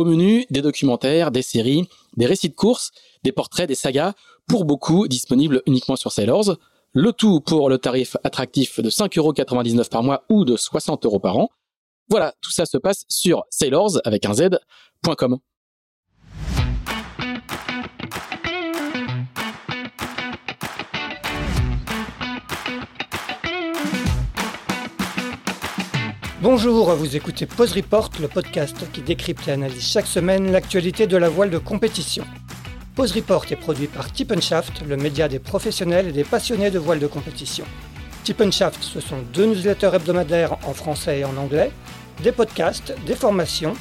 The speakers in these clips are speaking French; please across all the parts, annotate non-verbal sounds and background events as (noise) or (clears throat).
Au menu, des documentaires, des séries, des récits de courses, des portraits, des sagas, pour beaucoup disponibles uniquement sur Sailors. Le tout pour le tarif attractif de 5,99€ par mois ou de 60 euros par an. Voilà, tout ça se passe sur sailors avec un z.com. Bonjour, vous écoutez Pause Report, le podcast qui décrypte et analyse chaque semaine l'actualité de la voile de compétition. Pause Report est produit par Tip Shaft, le média des professionnels et des passionnés de voile de compétition. Tip Shaft, ce sont deux newsletters hebdomadaires en français et en anglais, des podcasts, des formations,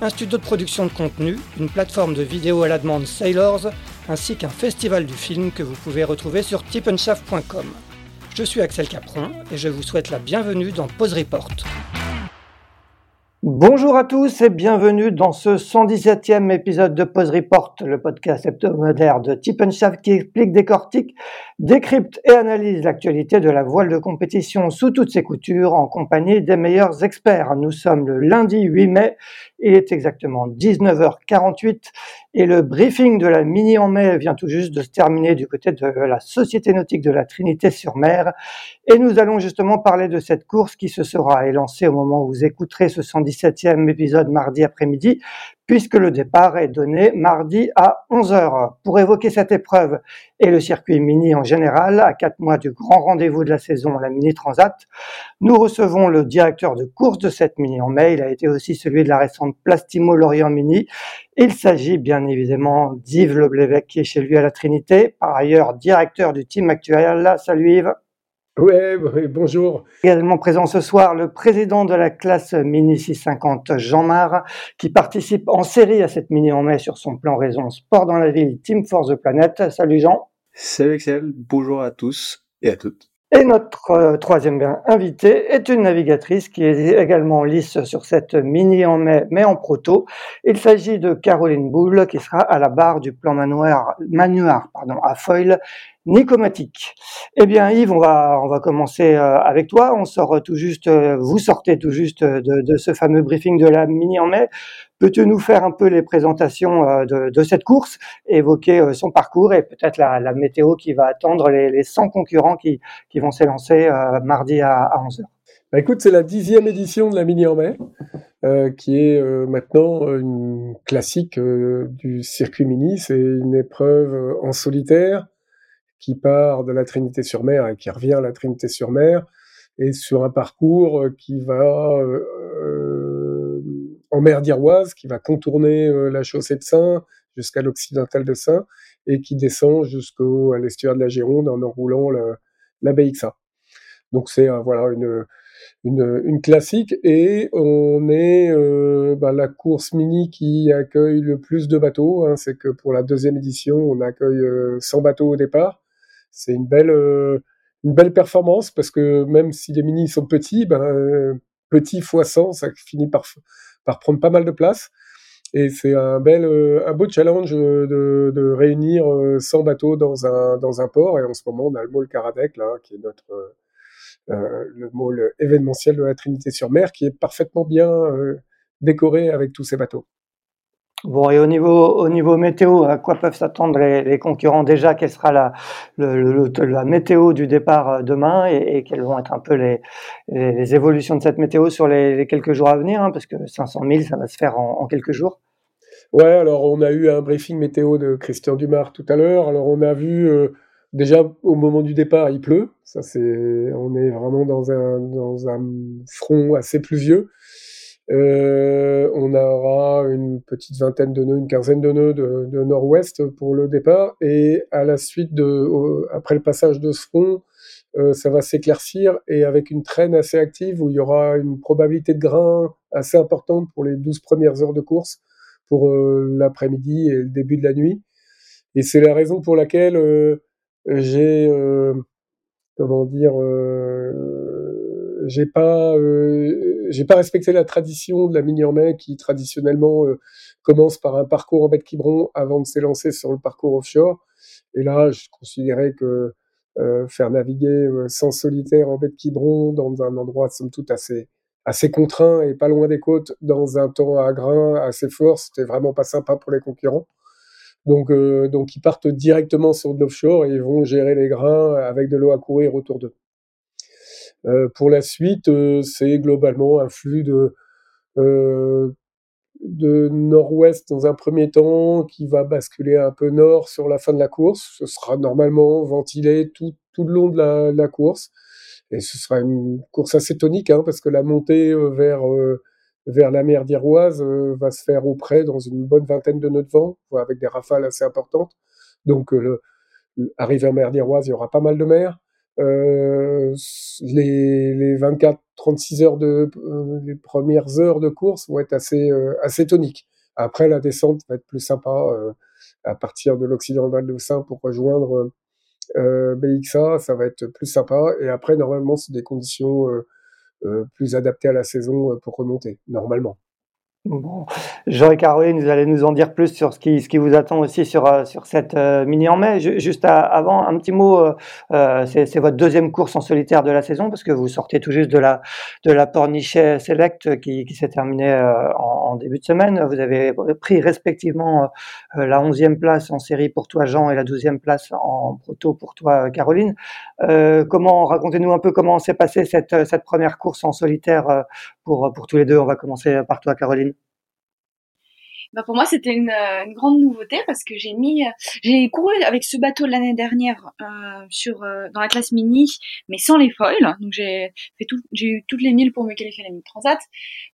un studio de production de contenu, une plateforme de vidéo à la demande Sailors, ainsi qu'un festival du film que vous pouvez retrouver sur tipenshaft.com. Je suis Axel Capron et je vous souhaite la bienvenue dans Pause Report. Bonjour à tous et bienvenue dans ce 117e épisode de Pause Report, le podcast hebdomadaire de Tip qui explique, décortique, décrypte et analyse l'actualité de la voile de compétition sous toutes ses coutures en compagnie des meilleurs experts. Nous sommes le lundi 8 mai, il est exactement 19h48 et le briefing de la mini en mai vient tout juste de se terminer du côté de la Société nautique de la Trinité-sur-Mer. Et nous allons justement parler de cette course qui se sera élancée au moment où vous écouterez ce 117e épisode mardi après-midi, puisque le départ est donné mardi à 11h. Pour évoquer cette épreuve et le circuit mini en général, à quatre mois du grand rendez-vous de la saison, la Mini Transat, nous recevons le directeur de course de cette Mini en mai. Il a été aussi celui de la récente Plastimo Lorient Mini. Il s'agit bien évidemment d'Yves Leblévec qui est chez lui à la Trinité, par ailleurs directeur du team actuel. Salut Yves. Oui, bonjour. Également présent ce soir, le président de la classe Mini 650, Jean Mar, qui participe en série à cette Mini en mai sur son plan raison sport dans la ville Team Force the Planet. Salut Jean. Salut Excel, bonjour à tous et à toutes. Et notre euh, troisième invité est une navigatrice qui est également lisse sur cette mini en mai, mais en proto. Il s'agit de Caroline Boulle qui sera à la barre du plan manoir, manoir pardon, à Foil Nicomatique. Eh bien Yves, on va, on va commencer euh, avec toi. On sort tout juste, euh, vous sortez tout juste de, ce fameux briefing de la mini en mai. Peux-tu nous faire un peu les présentations euh, de, cette course, évoquer son parcours et peut-être la, météo qui va attendre les, les 100 concurrents qui, qui vont s'élancer mardi à, à 11h bah écoute, c'est la dixième édition de la Mini en mai, euh, qui est euh, maintenant une classique euh, du circuit mini. C'est une épreuve en solitaire qui part de la Trinité-sur-Mer et qui revient à la Trinité-sur-Mer, et sur un parcours qui va en mer d'Iroise, qui va contourner la chaussée de Saint jusqu'à l'occidental de Saint, et qui descend jusqu'au l'estuaire de la Gironde en enroulant la, la BXA. Donc c'est voilà une une, classique et on est euh, bah, la course mini qui accueille le plus de bateaux. Hein, c'est que pour la deuxième édition, on accueille 100 euh, bateaux au départ. C'est une belle euh, une belle performance parce que même si les mini sont petits, ben, petit fois 100, ça finit par par prendre pas mal de place. Et c'est un bel, un beau challenge de, de, réunir 100 bateaux dans un, dans un port. Et en ce moment, on a le Môle Karadec, là, qui est notre, euh, le môle événementiel de la Trinité-sur-Mer, qui est parfaitement bien euh, décoré avec tous ces bateaux. Bon, et au niveau, au niveau météo, à quoi peuvent s'attendre les, concurrents déjà? Quelle sera la, la météo du départ euh, demain et, quelles vont être un peu les, les, évolutions de cette météo sur les, quelques jours à venir hein, Parce que 500 000, ça va se faire en, quelques jours. Ouais, alors on a eu un briefing météo de Christian Dumar tout à l'heure. Alors on a vu Déjà, au moment du départ, il pleut. Ça, c'est, on est vraiment dans un, dans un front assez pluvieux. Euh, on aura une petite vingtaine de nœuds, une quinzaine de nœuds de, de nord-ouest pour le départ. Et à la suite de, après le passage de ce front, euh, ça va s'éclaircir et avec une traîne assez active où il y aura une probabilité de grain assez importante pour les 12 premières heures de course pour euh, l'après-midi et le début de la nuit. Et c'est la raison pour laquelle j'ai comment dire j'ai pas j'ai pas respecté la tradition de la mini mai qui traditionnellement commence par un parcours en baie de Quiberon avant de s'élancer sur le parcours offshore. Et là, je considérais que euh, faire naviguer euh, sans solitaire en baie de Quiberon dans un endroit somme toute assez assez contraint et pas loin des côtes dans un temps à grain assez fort, c'était vraiment pas sympa pour les concurrents. Donc, euh, donc ils partent directement sur de l'offshore et ils vont gérer les grains avec de l'eau à courir autour d'eux. Euh, pour la suite, euh, c'est globalement un flux de de nord-ouest dans un premier temps, qui va basculer un peu nord sur la fin de la course. Ce sera normalement ventilé tout, tout le long de la, course. Et ce sera une course assez tonique, hein, parce que la montée euh, vers, euh, vers la mer d'Iroise euh, va se faire auprès dans une bonne vingtaine de nœuds de vent, avec des rafales assez importantes. Donc, arrivé en mer d'Iroise, il y aura pas mal de mer. Euh, les, les 24-36 heures de euh, les premières heures de course vont être assez euh, assez toniques. Après la descente va être plus sympa à partir de l'Occident Val de Saint pour rejoindre BXA, ça va être plus sympa. Et après normalement c'est des conditions plus adaptées à la saison pour remonter normalement. Bon, Jean et Caroline, vous allez nous en dire plus sur ce qui, ce qui vous attend aussi sur, euh, sur cette euh, mini en mai. juste avant, un petit mot, euh, c'est votre deuxième course en solitaire de la saison parce que vous sortez tout juste de la, de la Pornichet Select qui, qui s'est terminée en, début de semaine. Vous avez pris respectivement la onzième place en série pour toi Jean et la douzième place en proto pour toi Caroline. comment, racontez-nous un peu comment s'est passée cette, cette première course en solitaire pour, pour tous les deux. On va commencer par toi Caroline. Bah pour moi c'était une, une, grande nouveauté parce que j'ai j'ai couru avec ce bateau l'année dernière euh, sur euh, dans la classe mini mais sans les foils donc j'ai fait eu toutes les milles pour me qualifier à la mini transat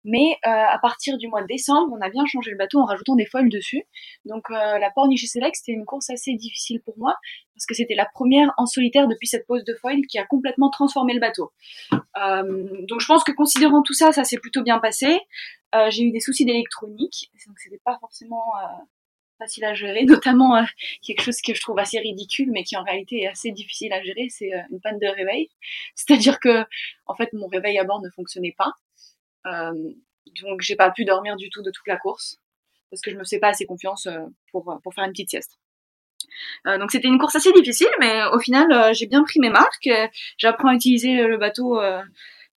mais euh, à partir du mois de décembre on a bien changé le bateau en rajoutant des foils dessus donc euh, la Pornichet Select c'était une course assez difficile pour moi parce que c'était la première en solitaire depuis cette pose de foil qui a complètement transformé le bateau. Euh, donc je pense que considérant tout ça, ça s'est plutôt bien passé. Euh, j'ai eu des soucis d'électronique, donc c'était pas forcément euh, facile à gérer, (laughs) notamment euh, quelque chose que je trouve assez ridicule, mais qui en réalité est assez difficile à gérer, c'est une panne de réveil. (laughs) C'est-à-dire que en fait mon réveil à bord ne fonctionnait pas, donc j'ai pas pu dormir du tout de toute la course parce que je me faisais pas assez confiance pour pour faire une petite sieste. Donc c'était une course assez difficile, mais au final j'ai bien pris mes marques. J'apprends à utiliser le bateau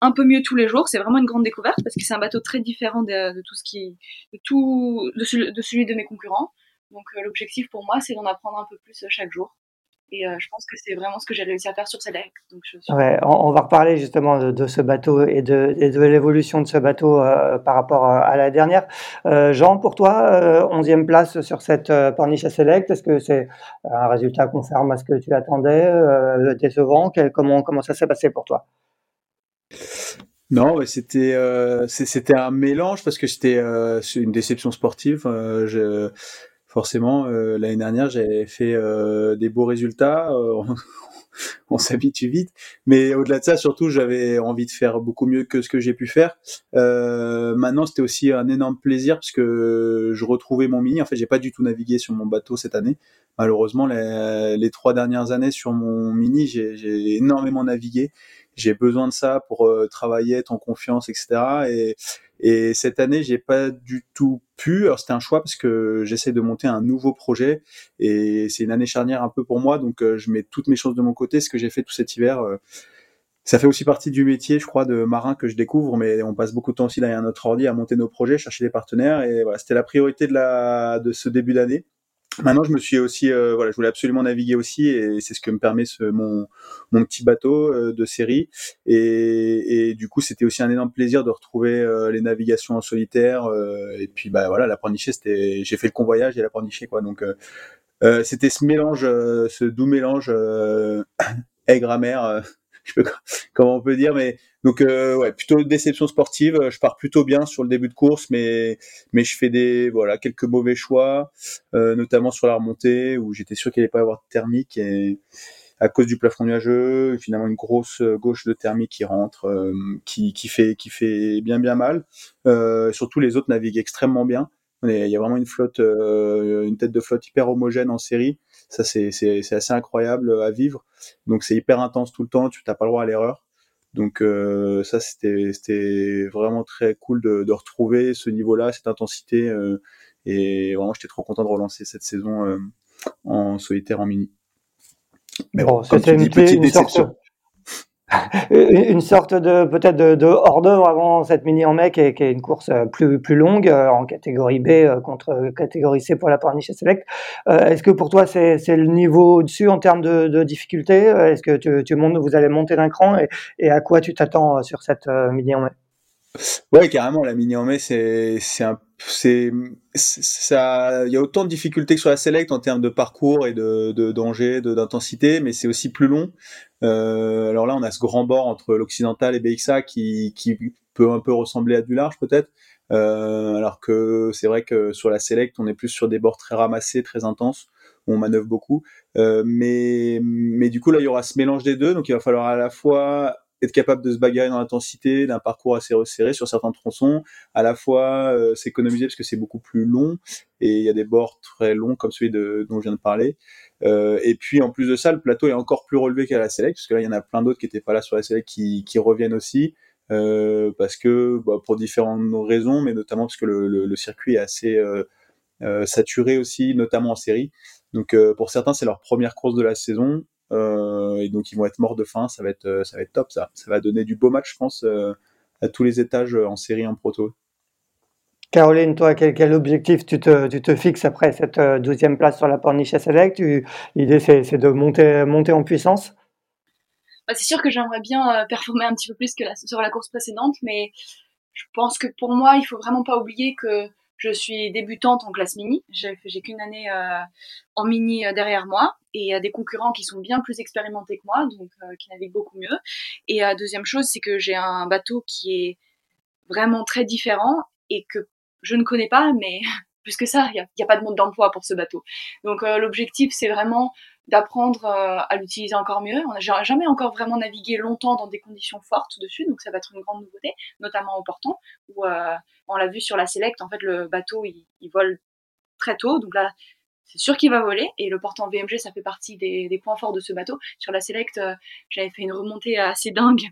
un peu mieux tous les jours. C'est vraiment une grande découverte parce que c'est un bateau très différent de, tout ce qui, de tout, de celui, de, mes concurrents. Donc l'objectif pour moi c'est d'en apprendre un peu plus chaque jour. Et euh, je pense que c'est vraiment ce que j'ai réussi à faire sur suis... ouais, on, va reparler justement de, ce bateau et de, l'évolution de ce bateau euh, par rapport à la dernière. Euh, Jean, pour toi, 11e place sur cette euh, Pornichet Select, est-ce que c'est un résultat conforme à ce que tu attendais, euh, décevant? Quel, comment, comment ça s'est passé pour toi? Non, c'était euh, c'était un mélange parce que c'était euh, une déception sportive. Euh, forcément, l'année dernière, j'avais fait des beaux résultats. (laughs) On s'habitue vite. Mais au-delà de ça, surtout, j'avais envie de faire beaucoup mieux que ce que j'ai pu faire. Maintenant, c'était aussi un énorme plaisir parce que je retrouvais mon mini. En fait, j'ai pas du tout navigué sur mon bateau cette année. Malheureusement, les trois dernières années sur mon mini, j'ai énormément navigué j'ai besoin de ça pour euh, travailler, être en confiance, etc. Et, et cette année, j'ai pas du tout pu. Alors c'était un choix parce que j'essaie de monter un nouveau projet et c'est une année charnière un peu pour moi, donc euh, je mets toutes mes chances de mon côté. Ce que j'ai fait tout cet hiver, euh, ça fait aussi partie du métier, je crois, de marin que je découvre, mais on passe beaucoup de temps aussi derrière notre ordi à monter nos projets, chercher des partenaires, et voilà, c'était la priorité de la de ce début d'année. Maintenant, je me suis aussi, euh, voilà, je voulais absolument naviguer aussi, et c'est ce que me permet ce, mon, mon petit bateau euh, de série. Et, et du coup, c'était aussi un énorme plaisir de retrouver euh, les navigations en solitaire. et puis, bah voilà, la c'était, j'ai fait le convoyage et la quoi. Donc, c'était ce mélange, ce doux mélange (coughs) aigre-amer (laughs) je peux, comment on peut dire, mais donc euh, ouais, plutôt déception sportive. Je pars plutôt bien sur le début de course, mais mais je fais des voilà quelques mauvais choix, euh, notamment sur la remontée où j'étais sûr qu'il allait pas y avoir de thermique et à cause du plafond nuageux, finalement une grosse gauche de thermique qui rentre, euh, qui, qui fait qui fait bien bien mal. Euh, surtout les autres naviguent extrêmement bien. Il y a vraiment une flotte, euh, une tête de flotte hyper homogène en série Ça, c'est assez incroyable à vivre. Donc, c'est hyper intense tout le temps. Tu n'as pas le droit à l'erreur. Donc euh, ça, c'était vraiment très cool de, de retrouver ce niveau-là, cette intensité. Euh, et vraiment, j'étais trop content de relancer cette saison euh, en solitaire en mini. Mais bon, c'était une, petite déception. Une sorte de peut-être de, hors d'œuvre avant cette mini en mai qui est, une course euh, plus plus longue euh, en catégorie B euh, contre catégorie C pour la Parniche Select. Est-ce que pour toi c'est le niveau au-dessus en termes de, de difficulté? Est-ce que tu, montes, vous allez monter d'un cran et, à quoi tu t'attends sur cette mini en mai? Ouais, carrément, la mini en mai, c'est un, c'est, ça, il y a autant de difficultés que sur la select en termes de parcours et de, de danger, de, d'intensité, mais c'est aussi plus long. Euh, alors là, on a ce grand bord entre l'occidental et BXA qui, qui peut un peu ressembler à du large peut-être. Euh, alors que c'est vrai que sur la select, on est plus sur des bords très ramassés, très intenses, où on manœuvre beaucoup. Euh, mais, mais du coup, là, il y aura ce mélange des deux, donc il va falloir à la fois être capable de se bagarrer dans l'intensité d'un parcours assez resserré sur certains tronçons, à la fois euh, s'économiser parce que c'est beaucoup plus long et il y a des bords très longs comme celui de, dont je viens de parler. Euh, et puis en plus de ça, le plateau est encore plus relevé qu'à la Select parce que là il y en a plein d'autres qui n'étaient pas là sur la Select qui, qui reviennent aussi. Euh, parce que bah, pour différentes raisons, mais notamment parce que le, le, le circuit est assez euh, euh saturé aussi, notamment en série. Donc euh, pour certains, c'est leur première course de la saison. Euh, et donc ils vont être morts de faim. Ça va être, euh, ça va être top. Ça, ça va donner du beau match, je pense, euh, à tous les étages en série en proto. Caroline, toi, quel, quel objectif tu te, tu te, fixes après cette douzième place sur la Porniche Select L'idée, c'est de monter, monter en puissance? Bah, C'est sûr que j'aimerais bien performer un petit peu plus que la, sur la course précédente, mais je pense que pour moi, il faut vraiment pas oublier que je suis débutante en classe mini. J'ai qu'une année euh, en mini euh, derrière moi et il a des concurrents qui sont bien plus expérimentés que moi, donc euh, qui naviguent beaucoup mieux. Et deuxième chose, c'est que j'ai un bateau qui est vraiment très différent et que je ne connais pas, mais (laughs) plus que ça, il n'y a, pas de mode d'emploi pour ce bateau. Donc l'objectif, c'est vraiment d'apprendre euh, à l'utiliser encore mieux. On n'a jamais encore vraiment navigué longtemps dans des conditions fortes dessus, donc ça va être une grande nouveauté, notamment au portant, où euh, on l'a vu sur la Select, en fait le bateau il, vole très tôt, donc là c'est sûr qu'il va voler, et le portant VMG ça fait partie des, points forts de ce bateau. Sur la Select, euh, j'avais fait une remontée assez dingue,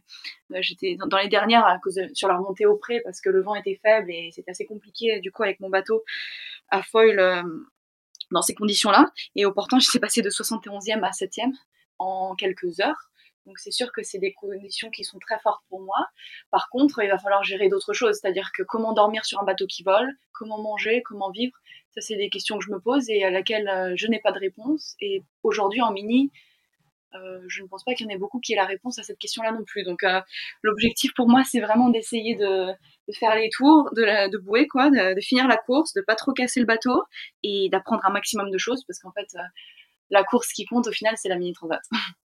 j'étais dans, les dernières sur la remontée au près parce que le vent était faible et c'était assez compliqué du coup avec mon bateau à foil dans ces conditions-là. Et au portant, je suis passée de 71e à 7e en quelques heures. Donc c'est sûr que c'est des conditions qui sont très fortes pour moi. Par contre, il va falloir gérer d'autres choses, c'est-à-dire que comment dormir sur un bateau qui vole, comment manger, comment vivre, ça c'est des questions que je me pose et à laquelle euh, je n'ai pas de réponse. Et aujourd'hui en mini, euh, je ne pense pas qu'il y en ait beaucoup qui aient la réponse à cette question-là non plus. Donc euh, l'objectif pour moi, c'est vraiment d'essayer de, faire les tours, de, de bouer, quoi, de, de, finir la course, de pas trop casser le bateau et d'apprendre un maximum de choses parce qu'en fait, euh, la course qui compte au final, c'est la mini transat. (laughs)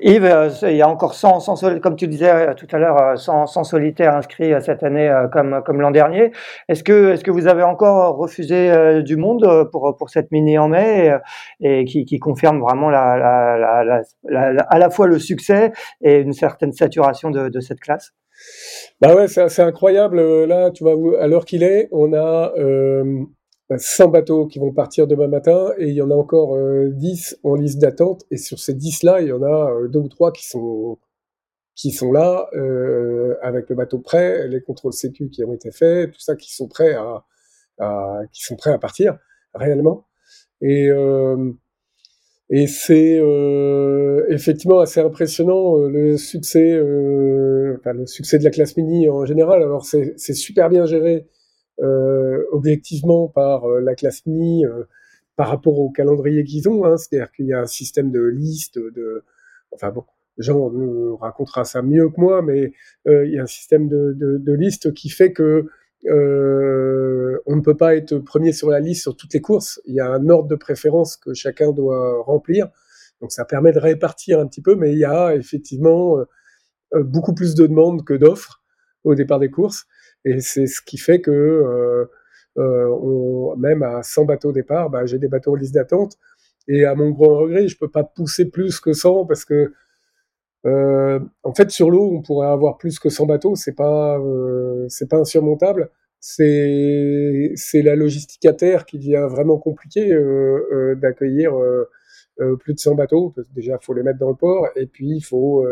Yves, euh, il y a encore 100, 100 comme tu disais euh, tout à l'heure, 100, 100, solitaires inscrits euh, cette année comme, comme l'an dernier. Est-ce que, est-ce que vous avez encore refusé du monde pour, pour cette mini en mai et, qui, qui, confirme vraiment la, la, la, à la fois le succès et une certaine saturation de, de cette classe? Bah ouais, c'est incroyable. Là, tu vois, à l'heure qu'il est, on a 100 bateaux qui vont partir demain matin et il y en a encore 10 euh, en liste d'attente et sur ces 10 là il y en a euh, deux ou trois qui sont qui sont là euh, avec le bateau prêt, les contrôles sécu qui ont été faits, tout ça qui sont prêts à, à qui sont prêts à partir réellement. Et euh, et c'est euh, effectivement assez impressionnant le succès enfin, le succès de la classe mini en général. Alors c'est super bien géré euh, objectivement par euh, la classe MI euh, par rapport au calendrier qu'ils ont. Hein, C'est-à-dire qu'il y a un système de liste, de, enfin bon, Jean nous racontera ça mieux que moi, mais euh, il y a un système de, de, liste qui fait que euh, on ne peut pas être premier sur la liste sur toutes les courses. Il y a un ordre de préférence que chacun doit remplir. Donc ça permet de répartir un petit peu, mais il y a effectivement beaucoup plus de demandes que d'offres au départ des courses. Et c'est ce qui fait que euh, euh, même à 100 bateaux au départ, bah, j'ai des bateaux en liste d'attente. Et à mon grand regret, je peux pas pousser plus que 100 parce que euh, en fait sur l'eau, on pourrait avoir plus que 100 bateaux. C'est pas pas insurmontable. c'est la logistique à terre qui devient vraiment compliquée d'accueillir plus de 100 bateaux. Déjà, faut les mettre dans le port, et puis il faut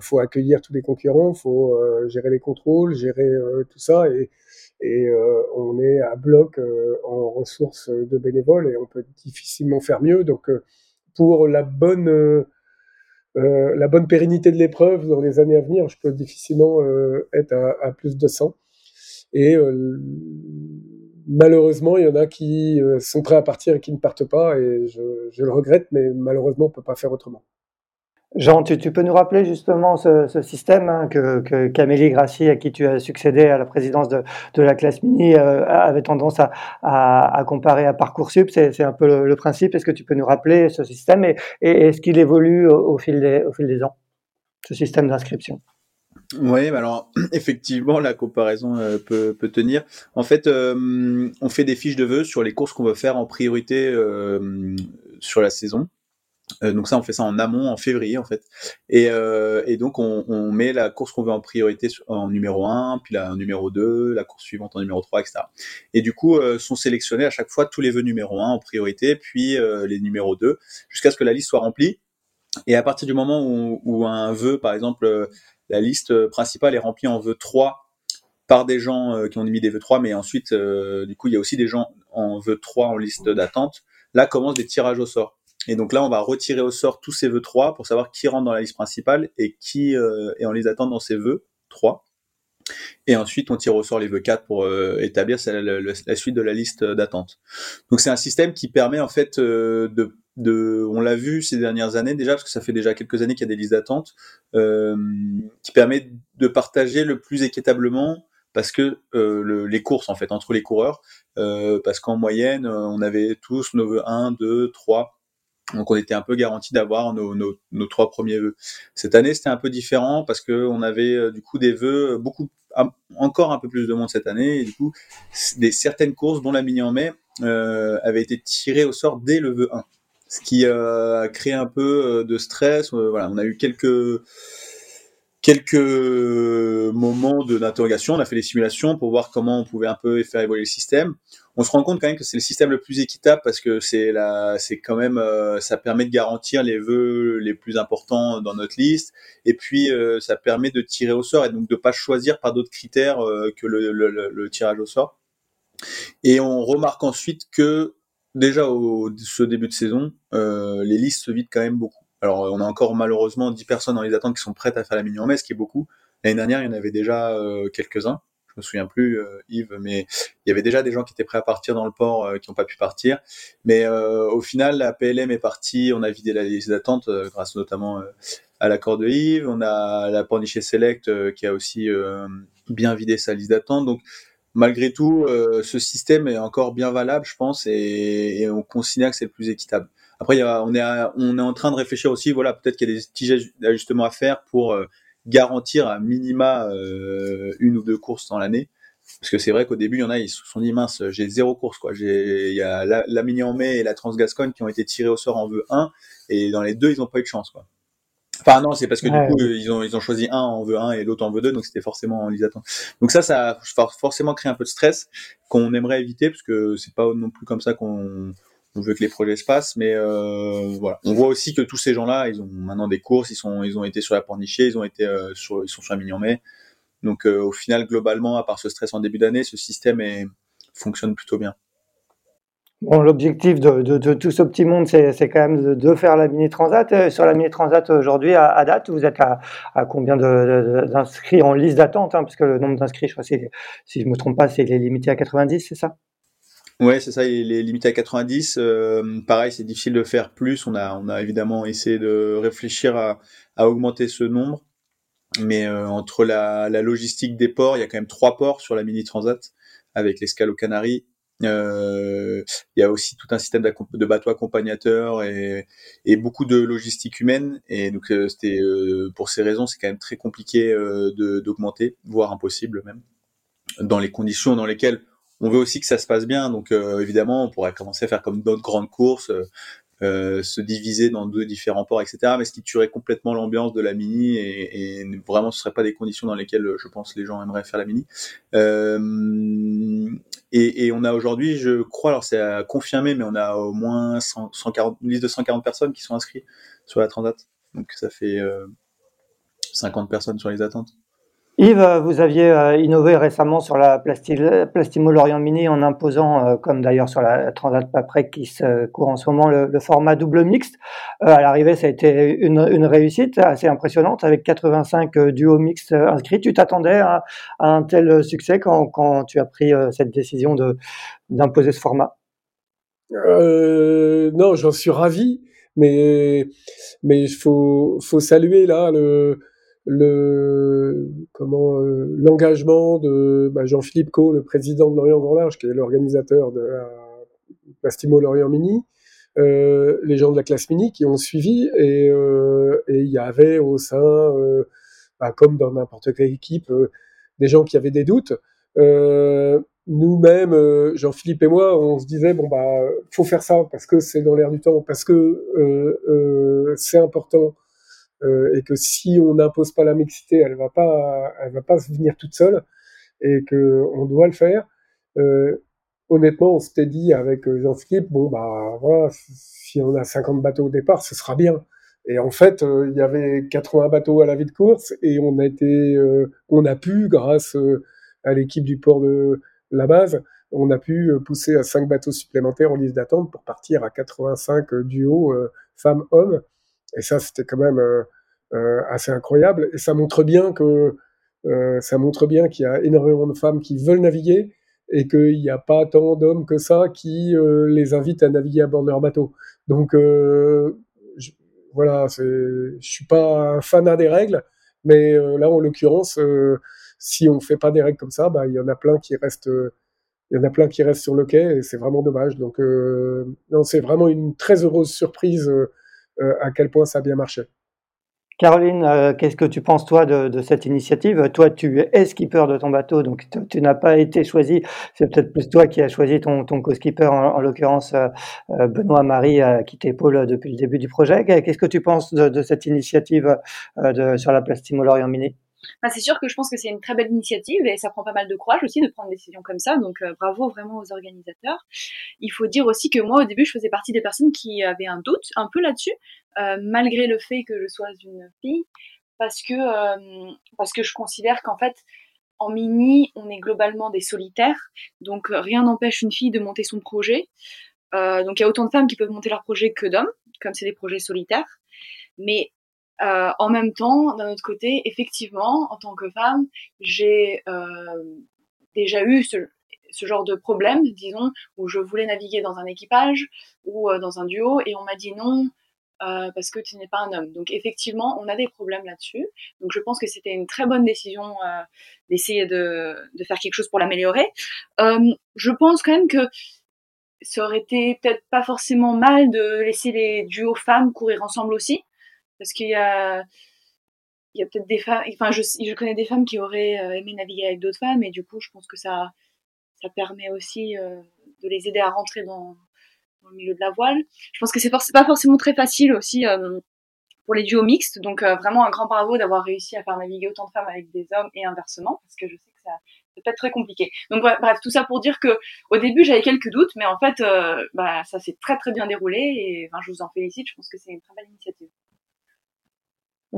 faut accueillir tous les concurrents, faut gérer les contrôles, gérer tout ça, et on est à bloc en ressources de bénévoles et on peut difficilement faire mieux. Donc pour la bonne pérennité de l'épreuve dans les années à venir, je peux difficilement être à, plus de 100. Et euh, malheureusement, il y en a qui euh, sont prêts à partir et qui ne partent pas. Et je, je le regrette, mais malheureusement, on ne peut pas faire autrement. Jean, tu, peux nous rappeler justement ce, système hein, que, Camélie Grassi, à qui tu as succédé à la présidence de, la classe mini, euh, avait tendance à, comparer à Parcoursup. C'est un peu le, principe. Est-ce que tu peux nous rappeler ce système et, est-ce qu'il évolue au, fil des, ans, ce système d'inscription? Oui, alors (clears throat) effectivement, la comparaison euh, peut, tenir. En fait, euh, on fait des fiches de vœux sur les courses qu'on veut faire en priorité sur la saison. Donc ça, on fait ça en amont, en février en fait. Et, et donc on, on, met la course qu'on veut en priorité en numéro 1, puis la numéro 2, la course suivante en numéro 3, etc. Et du coup, sont sélectionnés à chaque fois tous les vœux numéro 1 en priorité, puis les numéros 2, jusqu'à ce que la liste soit remplie. Et à partir du moment où, où un vœu, par exemple, la liste euh, principale est remplie en vœux 3 par des gens euh, qui ont mis des vœux 3, mais ensuite, euh, du coup, il y a aussi des gens en vœux 3 en liste d'attente. Là commencent des tirages au sort. Et donc là, on va retirer au sort tous ces vœux 3 pour savoir qui rentre dans la liste principale et qui est en liste d'attente dans ces vœux 3. Et ensuite, on tire au sort les vœux 4 pour établir la, suite de la liste d'attente. Donc c'est un système qui permet en fait de de, on l'a vu ces dernières années déjà, parce que ça fait déjà quelques années qu'il y a des listes d'attente, euh, qui permet de partager le plus équitablement parce que euh, les courses en fait entre les coureurs, euh, parce qu'en moyenne on avait tous nos vœux 1, 2, 3, donc on était un peu garanti d'avoir nos, trois premiers vœux. Cette année c'était un peu différent parce que on avait du coup des vœux beaucoup encore un peu plus de monde cette année et du coup des certaines courses dont la mini en mai avaient été tirées au sort dès le vœu 1 ce qui euh, a créé un peu euh, de stress. Euh, voilà, on a eu quelques quelques moments d'interrogation. On a fait des simulations pour voir comment on pouvait un peu faire évoluer le système. On se rend compte quand même que c'est le système le plus équitable parce que c'est la, c'est quand même, ça permet de garantir les vœux les plus importants dans notre liste. Et puis, ça permet de tirer au sort et donc de pas choisir par d'autres critères que le, le, le, tirage au sort. Et on remarque ensuite que déjà au ce début de saison, euh, les listes se vident quand même beaucoup. Alors on a encore malheureusement 10 personnes dans les attentes qui sont prêtes à faire la mini en mai, ce qui est beaucoup. L'année dernière, il y en avait déjà euh, quelques-uns. Me souviens plus, euh, Yves, mais il y avait déjà des gens qui étaient prêts à partir dans le port, euh, qui n'ont pas pu partir. Mais au final, la PLM est partie, on a vidé la liste d'attente grâce notamment à l'accord de Yves. On a la Pornichet Select qui a aussi bien vidé sa liste d'attente. Donc malgré tout, euh, ce système est encore bien valable, je pense, et, on considère que c'est le plus équitable. Après, on, est en train de réfléchir aussi, voilà, peut-être qu'il y a des petits ajustements à faire pour euh, garantir à minima euh, une ou deux courses dans l'année. Parce que c'est vrai qu'au début, il y en a, ils se sont dit, mince, j'ai zéro course, quoi. Il y a la, la, Mini en mai et la Transgascogne qui ont été tirés au sort en vœu 1, et dans les deux, ils n'ont pas eu de chance, quoi. Enfin non, c'est parce que du coup ils ont ils ont choisi un en veut un et l'autre en veut deux, donc c'était forcément en lisatant. Donc ça, ça a forcément créé un peu de stress qu'on aimerait éviter parce que c'est pas non plus comme ça qu'on on veut que les projets se passent, mais euh. On voit aussi que tous ces gens-là, ils ont maintenant des courses, ils sont ils ont été sur la pornichée, ils ont été euh, sur ils sont sur la mignon mai. Donc euh, au final, globalement, à part ce stress en début d'année, ce système fonctionne plutôt bien. Bon, l'objectif de, tout ce petit monde, c'est quand même de, faire la mini transat. Sur la mini transat aujourd'hui, à, date, vous êtes à, combien d'inscrits en liste d'attente hein, Parce que le nombre d'inscrits, je crois, si je me trompe pas, c'est limité à 90, c'est ça? Ouais, c'est ça, il est limité à 90. Euh, pareil, c'est difficile de faire plus. On a, on a évidemment essayé de réfléchir à, à augmenter ce nombre. Mais euh, entre la, la, logistique des ports, il y a quand même trois ports sur la mini transat avec l'escale aux Canaries euh, il y a aussi tout un système de bateaux accompagnateurs et, et, beaucoup de logistique humaine. Et donc, euh, c'était euh, pour ces raisons, c'est quand même très compliqué d'augmenter, voire impossible même, dans les conditions dans lesquelles on veut aussi que ça se passe bien. Donc, évidemment, on pourrait commencer à faire comme d'autres grandes courses se diviser dans deux différents ports, etc. Mais ce qui tuerait complètement l'ambiance de la mini et, et, vraiment ce serait pas des conditions dans lesquelles je pense les gens aimeraient faire la mini. Et, et, on a aujourd'hui, je crois, alors c'est à confirmer, mais on a au moins 140, une liste de 140 personnes qui sont inscrites sur la Transat. Donc ça fait 50 personnes sur les attentes. Yves, vous aviez euh, innové récemment sur la Plastimo Lorient Mini en imposant, euh, comme d'ailleurs sur la Transat Paprec qui se court en ce moment, le, format double mixte. Euh, à l'arrivée, ça a été une, réussite assez impressionnante avec 85 duos mixtes inscrits. Tu t'attendais à, un tel succès quand, tu as pris cette décision d'imposer ce format? Non, j'en suis ravi, mais mais faut, faut saluer là le le comment euh, l'engagement de bah, Jean-Philippe Co, le président de Lorient Grand Large, qui est l'organisateur de la Plastimo Lorient Mini, euh, les gens de la classe mini qui ont suivi et euh, il y avait au sein, bah, comme dans n'importe quelle équipe, des gens qui avaient des doutes. Nous-mêmes, Jean-Philippe et moi, on se disait bon bah faut faire ça parce que c'est dans l'air du temps, parce que c'est important euh, et que si on n'impose pas la mixité, elle va pas, elle va pas venir toute seule, et que on doit le faire. Euh, honnêtement, on s'était dit avec euh, Jean-Philippe, bon bah voilà, si on a 50 bateaux au départ, ce sera bien. Et en fait, il y avait 80 bateaux à la vie de course et on a été, on a pu, grâce à l'équipe du port de la base, on a pu pousser à 5 bateaux supplémentaires en liste d'attente pour partir à 85 duos femmes-hommes. Et ça, c'était quand même euh, euh, assez incroyable. Et ça montre bien que euh, ça montre bien qu'il y a énormément de femmes qui veulent naviguer et qu'il n'y a pas tant d'hommes que ça qui les invitent à naviguer à bord de leur bateau. Donc voilà, je suis pas un fanat des règles, mais là en l'occurrence, si on fait pas des règles comme ça, bah il y en a plein qui restent, il y en a plein qui restent sur le quai et c'est vraiment dommage. Donc c'est vraiment une très heureuse surprise à quel point ça a bien marché. Caroline, euh, qu'est-ce que tu penses toi de, cette initiative? Toi, tu es skipper de ton bateau, donc tu, n'as pas été choisi. C'est peut-être plus toi qui as choisi ton, co-skipper, en, l'occurrence euh, Benoît Marie, qui t'épaule depuis le début du projet. Qu'est-ce que tu penses de, cette initiative sur la Plastimo Lorient Mini c'est sûr que je pense que c'est une très belle initiative et ça prend pas mal de courage aussi de prendre des décisions comme ça. Donc euh, bravo vraiment aux organisateurs. Il faut dire aussi que moi au début je faisais partie des personnes qui avaient un doute un peu là-dessus, euh, malgré le fait que je sois une fille, parce que euh, parce que je considère qu'en fait en mini on est globalement des solitaires, donc rien n'empêche une fille de monter son projet. donc il y a autant de femmes qui peuvent monter leur projet que d'hommes, comme c'est des projets solitaires. Mais euh, en même temps, d'un autre côté, effectivement, en tant que femme, j'ai euh, déjà eu ce, ce, genre de problème, disons, où je voulais naviguer dans un équipage ou euh, dans un duo et on m'a dit non euh, parce que tu n'es pas un homme. Donc effectivement, on a des problèmes là-dessus. Donc je pense que c'était une très bonne décision euh, d'essayer de, de, faire quelque chose pour l'améliorer. je pense quand même que ça aurait été peut-être pas forcément mal de laisser les duos femmes courir ensemble aussi parce qu'il y a il y a peut-être des femmes enfin je, je connais des femmes qui auraient euh, aimé naviguer avec d'autres femmes et du coup je pense que ça ça permet aussi euh, de les aider à rentrer dans, le milieu de la voile. Je pense que c'est pas forcément très facile aussi euh, pour les duos mixtes. Donc vraiment un grand bravo d'avoir réussi à faire naviguer autant de femmes avec des hommes et inversement parce que je sais que ça peut être très compliqué. Donc bref tout ça pour dire que au début j'avais quelques doutes mais en fait bah, ça s'est très très bien déroulé et je vous en félicite. Je pense que c'est une très belle initiative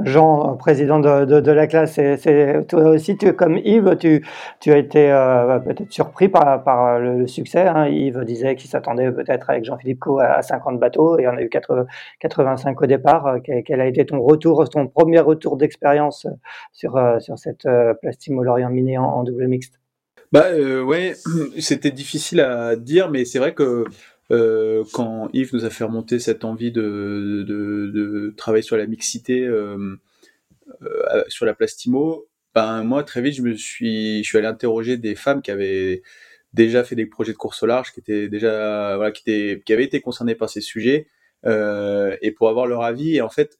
Jean, président de, la classe, c'est toi aussi, tu, comme Yves, tu, as été euh, peut-être surpris par, le, succès. Hein. Yves disait qu'il s'attendait peut-être avec Jean-Philippe Co à, 50 bateaux et on a eu 85 au départ. Quel a été ton retour, ton premier retour d'expérience sur, euh, sur cette euh, Plastimo Lorient Mini en, en, double mixte? Bah euh, ouais, (clears throat) c'était difficile à dire, mais c'est vrai que euh, quand Yves nous a fait remonter cette envie de, de, de travailler sur la mixité euh, euh, sur la plastimo, ben moi très vite je me suis je suis allé interroger des femmes qui avaient déjà fait des projets de course au large, qui étaient déjà voilà qui étaient qui avaient été concernées par ces sujets euh, et pour avoir leur avis et en fait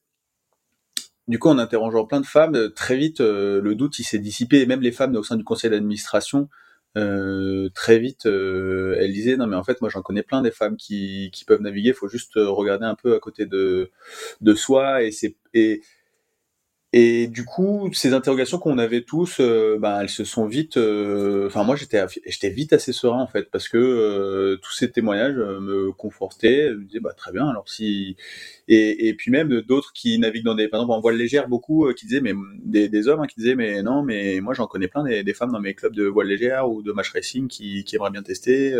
du coup, en interrogeant plein de femmes, très vite, le doute s'est dissipé. Et même les femmes au sein du conseil d'administration euh, très vite, euh, elle disait non mais en fait moi j'en connais plein des femmes qui, qui peuvent naviguer, faut juste regarder un peu à côté de, de soi et c'est et et du coup, ces interrogations qu'on avait tous, euh, bah, elles se sont vite. euh, Enfin, moi, j'étais, j'étais vite assez serein en fait, parce que euh, tous ces témoignages euh, me confortaient. Je me disais, bah très bien. Alors si et, et puis même d'autres qui naviguent dans des, par exemple en voile légère, beaucoup euh, qui disaient, mais des, des hommes hein, qui disaient, mais non, mais moi j'en connais plein des, des femmes dans mes clubs de voile légère ou de match racing qui, qui aimeraient bien tester.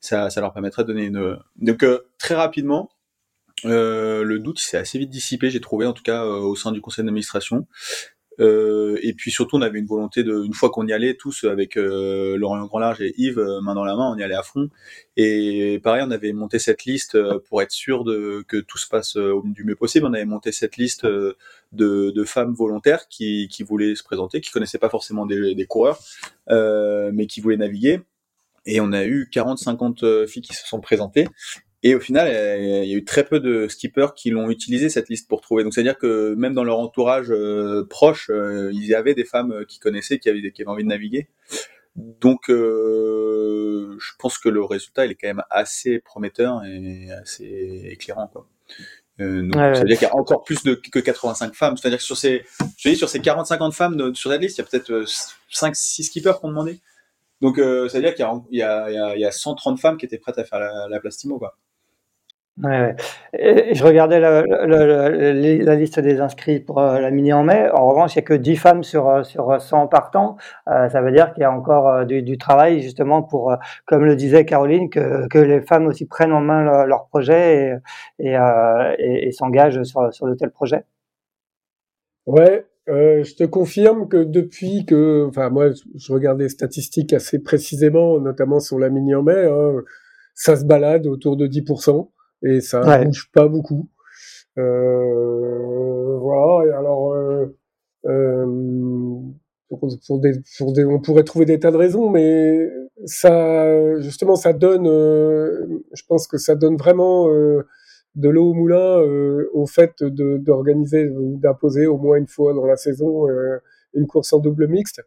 ça, ça leur permettrait de donner une. Donc très rapidement. Euh, le doute s'est assez vite dissipé, j'ai trouvé en tout cas euh, au sein du conseil d'administration. Euh, et puis surtout, on avait une volonté de, une fois qu'on y allait tous avec euh, Laurent Grand Large et Yves euh, main dans la main, on y allait à fond. Et pareil, on avait monté cette liste pour être sûr de que tout se passe du mieux possible. On avait monté cette liste de, de femmes volontaires qui, qui voulaient se présenter, qui connaissaient pas forcément des, des coureurs, mais qui voulaient naviguer. Et on a eu 40-50 filles qui se sont présentées. Et au final, il y a eu très peu de skippers qui l'ont utilisé cette liste pour trouver. Donc c'est-à-dire que même dans leur entourage euh, proche, euh, il y avait des femmes euh, qui connaissaient, qui avaient, qui avaient envie de naviguer. Donc euh, je pense que le résultat il est quand même assez prometteur et assez éclairant quoi. Donc, Ouais, ça ouais. veut dire qu'il y a encore plus de, que 85 femmes. C'est-à-dire que sur ces, je dis, sur ces 40-50 femmes de- sur cette liste, il y a peut-être 5-6 skippers qui ont demandé. Donc, ça veut dire qu'il y a, il y, a, il y, a, il y a 130 femmes qui étaient prêtes à faire la, la place Timo, quoi. Ouais, ouais. Je regardais la, liste des inscrits pour euh, la mini en mai. En revanche, il n'y a que 10 femmes sur, euh, sur 100 partants. Euh, ça veut dire qu'il y a encore du, travail justement pour, comme le disait Caroline, que, que les femmes aussi prennent en main leur, leur projet et, et, s'engagent sur, sur de tels projets. Ouais, je te confirme que depuis que, enfin moi, je regarde les statistiques assez précisément, notamment sur la mini en mai, hein, ça se balade autour de 10% et ça Ouais. bouge pas beaucoup. Euh, voilà. Et alors, euh, euh, pour, pour des, pour des, on pourrait trouver des tas de raisons, mais ça, justement, ça donne, je pense que ça donne vraiment de l'eau au moulin au fait d'organiser ou d'imposer au moins une fois dans la saison une course en double mixte,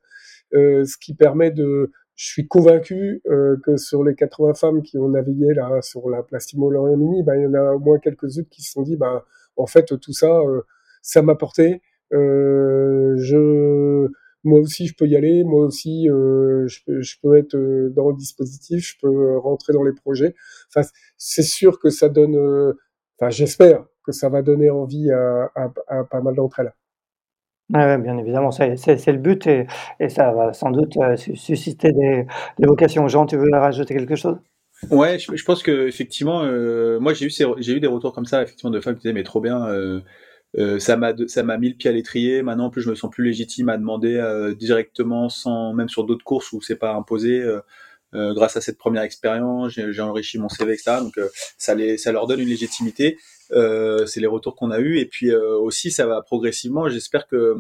ce qui permet de je suis convaincu euh, que sur les 80 femmes qui ont navigué là sur la Plastimo Lorient Mini, ben, il y en a au moins quelques-unes qui se sont dit, ben, en fait, tout ça, euh, ça m'a porté. Euh, je, moi aussi, je peux y aller. Moi aussi, euh, je, peux, je peux être euh, dans le dispositif. Je peux rentrer dans les projets. Enfin, c'est sûr que ça donne. Enfin, j'espère que ça va donner envie à, à, à pas mal d'entre elles. Ouais, ouais, bien évidemment, c'est le but et, ça va sans doute euh, su- susciter des, des vocations. Jean, tu veux rajouter quelque chose? Ouais, je, pense que effectivement, euh, moi j'ai eu eu des retours comme ça, effectivement, de femmes qui disaient mais trop bien, euh, euh, ça m'a mis le pied à l'étrier. Maintenant, en plus, je me sens plus légitime à demander directement, sans même sur d'autres courses où c'est pas imposé. Euh, grâce à cette première expérience, j'ai enrichi mon CV, etc. Donc euh, ça les ça leur donne une légitimité. Euh, c'est les retours qu'on a eu et puis euh, aussi ça va progressivement. J'espère que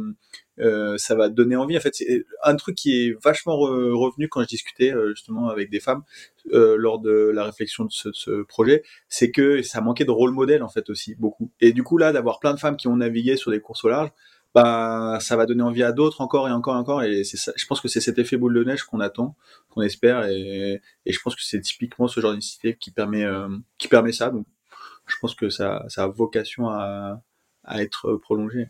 euh, ça va donner envie. En fait, c'est un truc qui est vachement re- revenu quand je discutais euh, justement avec des femmes lors de la réflexion de ce, ce projet, c'est que ça manquait de rôle modèle en fait aussi beaucoup. Et du coup là, d'avoir plein de femmes qui ont navigué sur des courses au large, bah ça va donner envie à d'autres encore et encore et encore. Et c'est ça. Je pense que c'est cet effet boule de neige qu'on attend, qu'on espère, et, je pense que c'est typiquement ce genre d'initiative qui permet euh, qui permet ça. Donc je pense que ça, ça a vocation à, à être prolongé.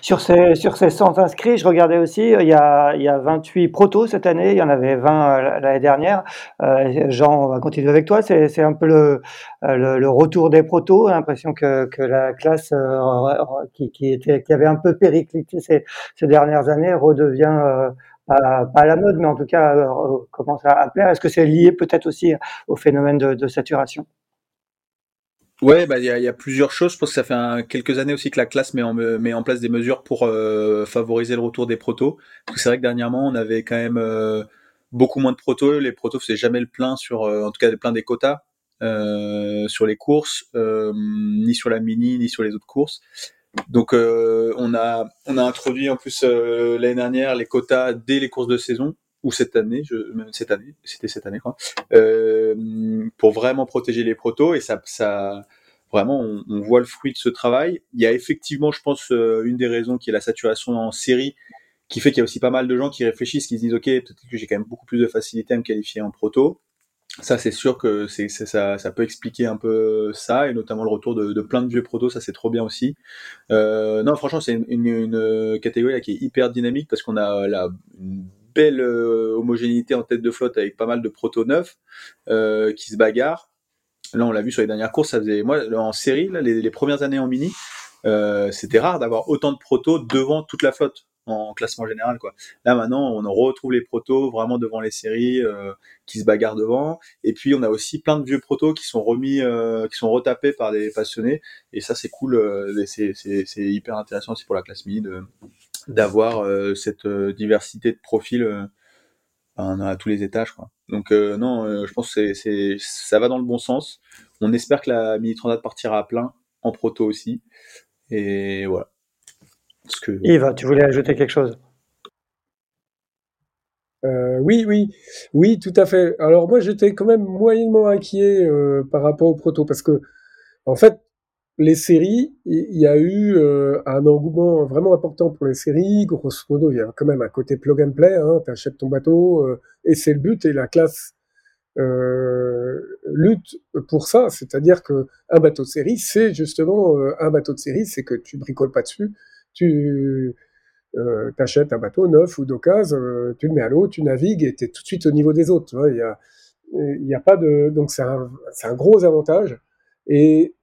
Sur ces, sur ces 100 inscrits, je regardais aussi, il y a, il y a 28 protos cette année, il y en avait 20 euh, l'année dernière. Euh, Jean, on va continuer avec toi. C'est, un peu le, euh, le, le retour des protos. L'impression que, que la classe euh, qui, qui, était, qui avait un peu périclité ces, ces dernières années redevient euh, pas, pas à la mode, mais en tout cas euh, commence à plaire. Est-ce que c'est lié peut-être aussi au phénomène de, de saturation? Ouais, bah il y a, y a plusieurs choses. Je pense que ça fait un- quelques années aussi que la classe met en, met en place des mesures pour euh, favoriser le retour des protos. C'est vrai que dernièrement, on avait quand même euh, beaucoup moins de protos. Les protos faisaient jamais le plein sur, euh, en tout cas, le plein des quotas euh, sur les courses, euh, ni sur la mini, ni sur les autres courses. Donc euh, on a on a introduit en plus l'année dernière les quotas dès les courses de saison ou cette année, je, même cette année, c'était cette année quoi, euh, pour vraiment protéger les protos et ça, ça vraiment on, voit le fruit de ce travail. Il y a effectivement, je pense, euh, une des raisons qui est la saturation en série qui fait qu'il y a aussi pas mal de gens qui réfléchissent, qui se disent ok, peut-être que j'ai quand même beaucoup plus de facilité à me qualifier en proto. Ça, c'est sûr que c'est, ça, ça peut expliquer un peu ça, et notamment le retour de, de plein de vieux protos, ça c'est trop bien aussi. Euh, non, franchement, c'est une, une, une catégorie là, qui est hyper dynamique parce qu'on a la, une belle euh, homogénéité en tête de flotte avec pas mal de protos neufs euh, qui se bagarrent. Là, on l'a vu sur les dernières courses, ça faisait moi en série, là, les, premières années en mini, euh, c'était rare d'avoir autant de protos devant toute la flotte en classement général quoi. Là maintenant on retrouve les protos vraiment devant les séries qui se bagarrent devant et puis on a aussi plein de vieux protos qui sont remis qui sont retapés par des passionnés et ça c'est cool c'est hyper intéressant aussi pour la classe mini de d'avoir euh, cette euh, diversité de profils à tous les étages quoi. Donc non je pense que c'est ça va dans le bon sens. On espère que la mini transat partira à plein en proto aussi et voilà. Yves, tu voulais ajouter quelque chose? Euh, oui, oui, oui, tout à fait. Alors moi, j'étais quand même moyennement inquiet euh, par rapport au proto parce que, en fait, les séries, il y, a eu euh, un engouement vraiment important pour les séries. Grosso modo, il y a quand même un côté plug and play. Hein, tu achètes ton bateau et c'est le but et la classe lutte pour ça. C'est-à-dire que un bateau de série, c'est justement un bateau de série, c'est que tu bricoles pas dessus tu euh, achètes un bateau neuf ou d'occasion, euh, tu le mets à l'eau, tu navigues et tu es tout de suite au niveau des autres. Il y a, y a pas de donc c'est un, un gros avantage et,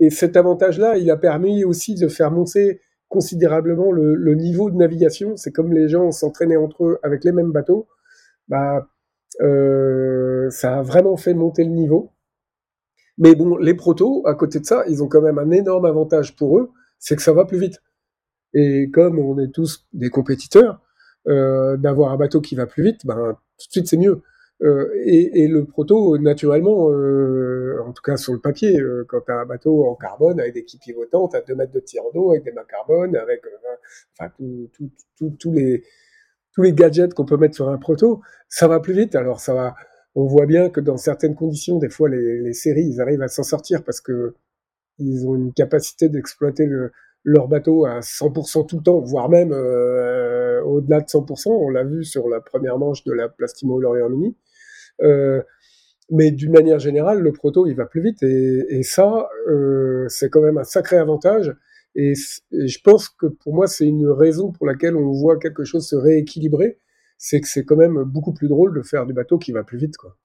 et cet avantage-là, il a permis aussi de faire monter considérablement le, niveau de navigation. C'est comme les gens s'entraînaient entre eux avec les mêmes bateaux, bah euh, ça a vraiment fait monter le niveau. Mais bon, les protos, à côté de ça, ils ont quand même un énorme avantage pour eux, c'est que ça va plus vite. Et comme on est tous des compétiteurs, euh, d'avoir un bateau qui va plus vite, ben, tout de suite c'est mieux. Euh, et, le proto, naturellement, euh, en tout cas sur le papier, euh, quand tu as un bateau en carbone avec des quilles pivotantes à 2 mètres de tirant d'eau, avec des mâts carbone, avec tous les, gadgets qu'on peut mettre sur un proto, ça va plus vite. Alors ça va, on voit bien que dans certaines conditions, des fois les, séries, ils arrivent à s'en sortir parce que ils ont une capacité d'exploiter le, leur bateau à 100% tout le temps, voire même au-delà de 100%. On l'a vu sur la première manche de la Plastimo Lorient Mini. Euh, mais d'une manière générale, le proto, il va plus vite. Et, ça, euh, c'est quand même un sacré avantage. Et, et, je pense que pour moi, c'est une raison pour laquelle on voit quelque chose se rééquilibrer. C'est que c'est quand même beaucoup plus drôle de faire du bateau qui va plus vite. Quoi.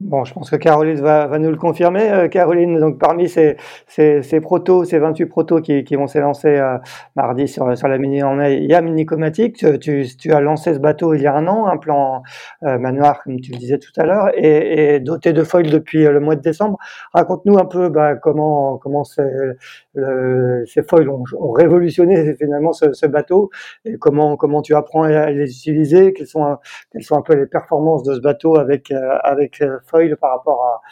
Bon, je pense que Caroline va, va nous le confirmer. Euh, Caroline, donc parmi ces, ces, ces protos, ces 28 protos qui, qui vont s'élancer euh, mardi sur, sur la Mini en il y a Minicomatic. Tu, tu, tu, as lancé ce bateau il y a un an, un plan euh, manoir, comme tu le disais tout à l'heure, et, et, doté de foils depuis euh, le mois de décembre. Raconte-nous un peu bah, comment, comment le, ces foils ont, ont, révolutionné finalement ce, ce, bateau et comment, comment tu apprends à les utiliser, quelles sont, quelles sont un peu les performances de ce bateau avec, avec par rapport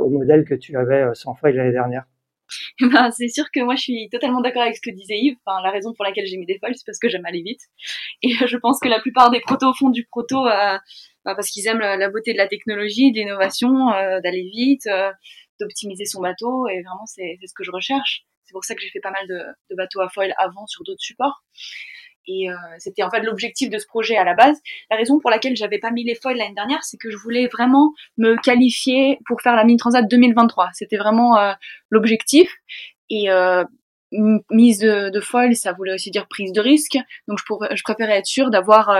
au modèle que tu avais euh, sans foil l'année dernière (laughs) ben, c'est sûr que moi je suis totalement d'accord avec ce que disait Yves. La raison pour laquelle j'ai mis des foils, c'est parce que j'aime aller vite. (laughs) Et je pense que la plupart des protos font du proto euh, bah, parce qu'ils aiment la, beauté de la technologie, de l'innovation, euh, d'aller vite, euh, d'optimiser son bateau. Et vraiment, c'est ce que je recherche. C'est pour ça que j'ai fait pas mal de bateaux à foil avant sur d'autres supports. Et euh, c'était en fait l'objectif de ce projet à la base. La raison pour laquelle j'avais pas mis les foils l'année dernière, c'est que je voulais vraiment me qualifier pour faire la mini transat 2023. C'était vraiment euh, l'objectif. Et euh, mise de, de foil, ça voulait aussi dire prise de risque. Donc je, préférais être sûre d'avoir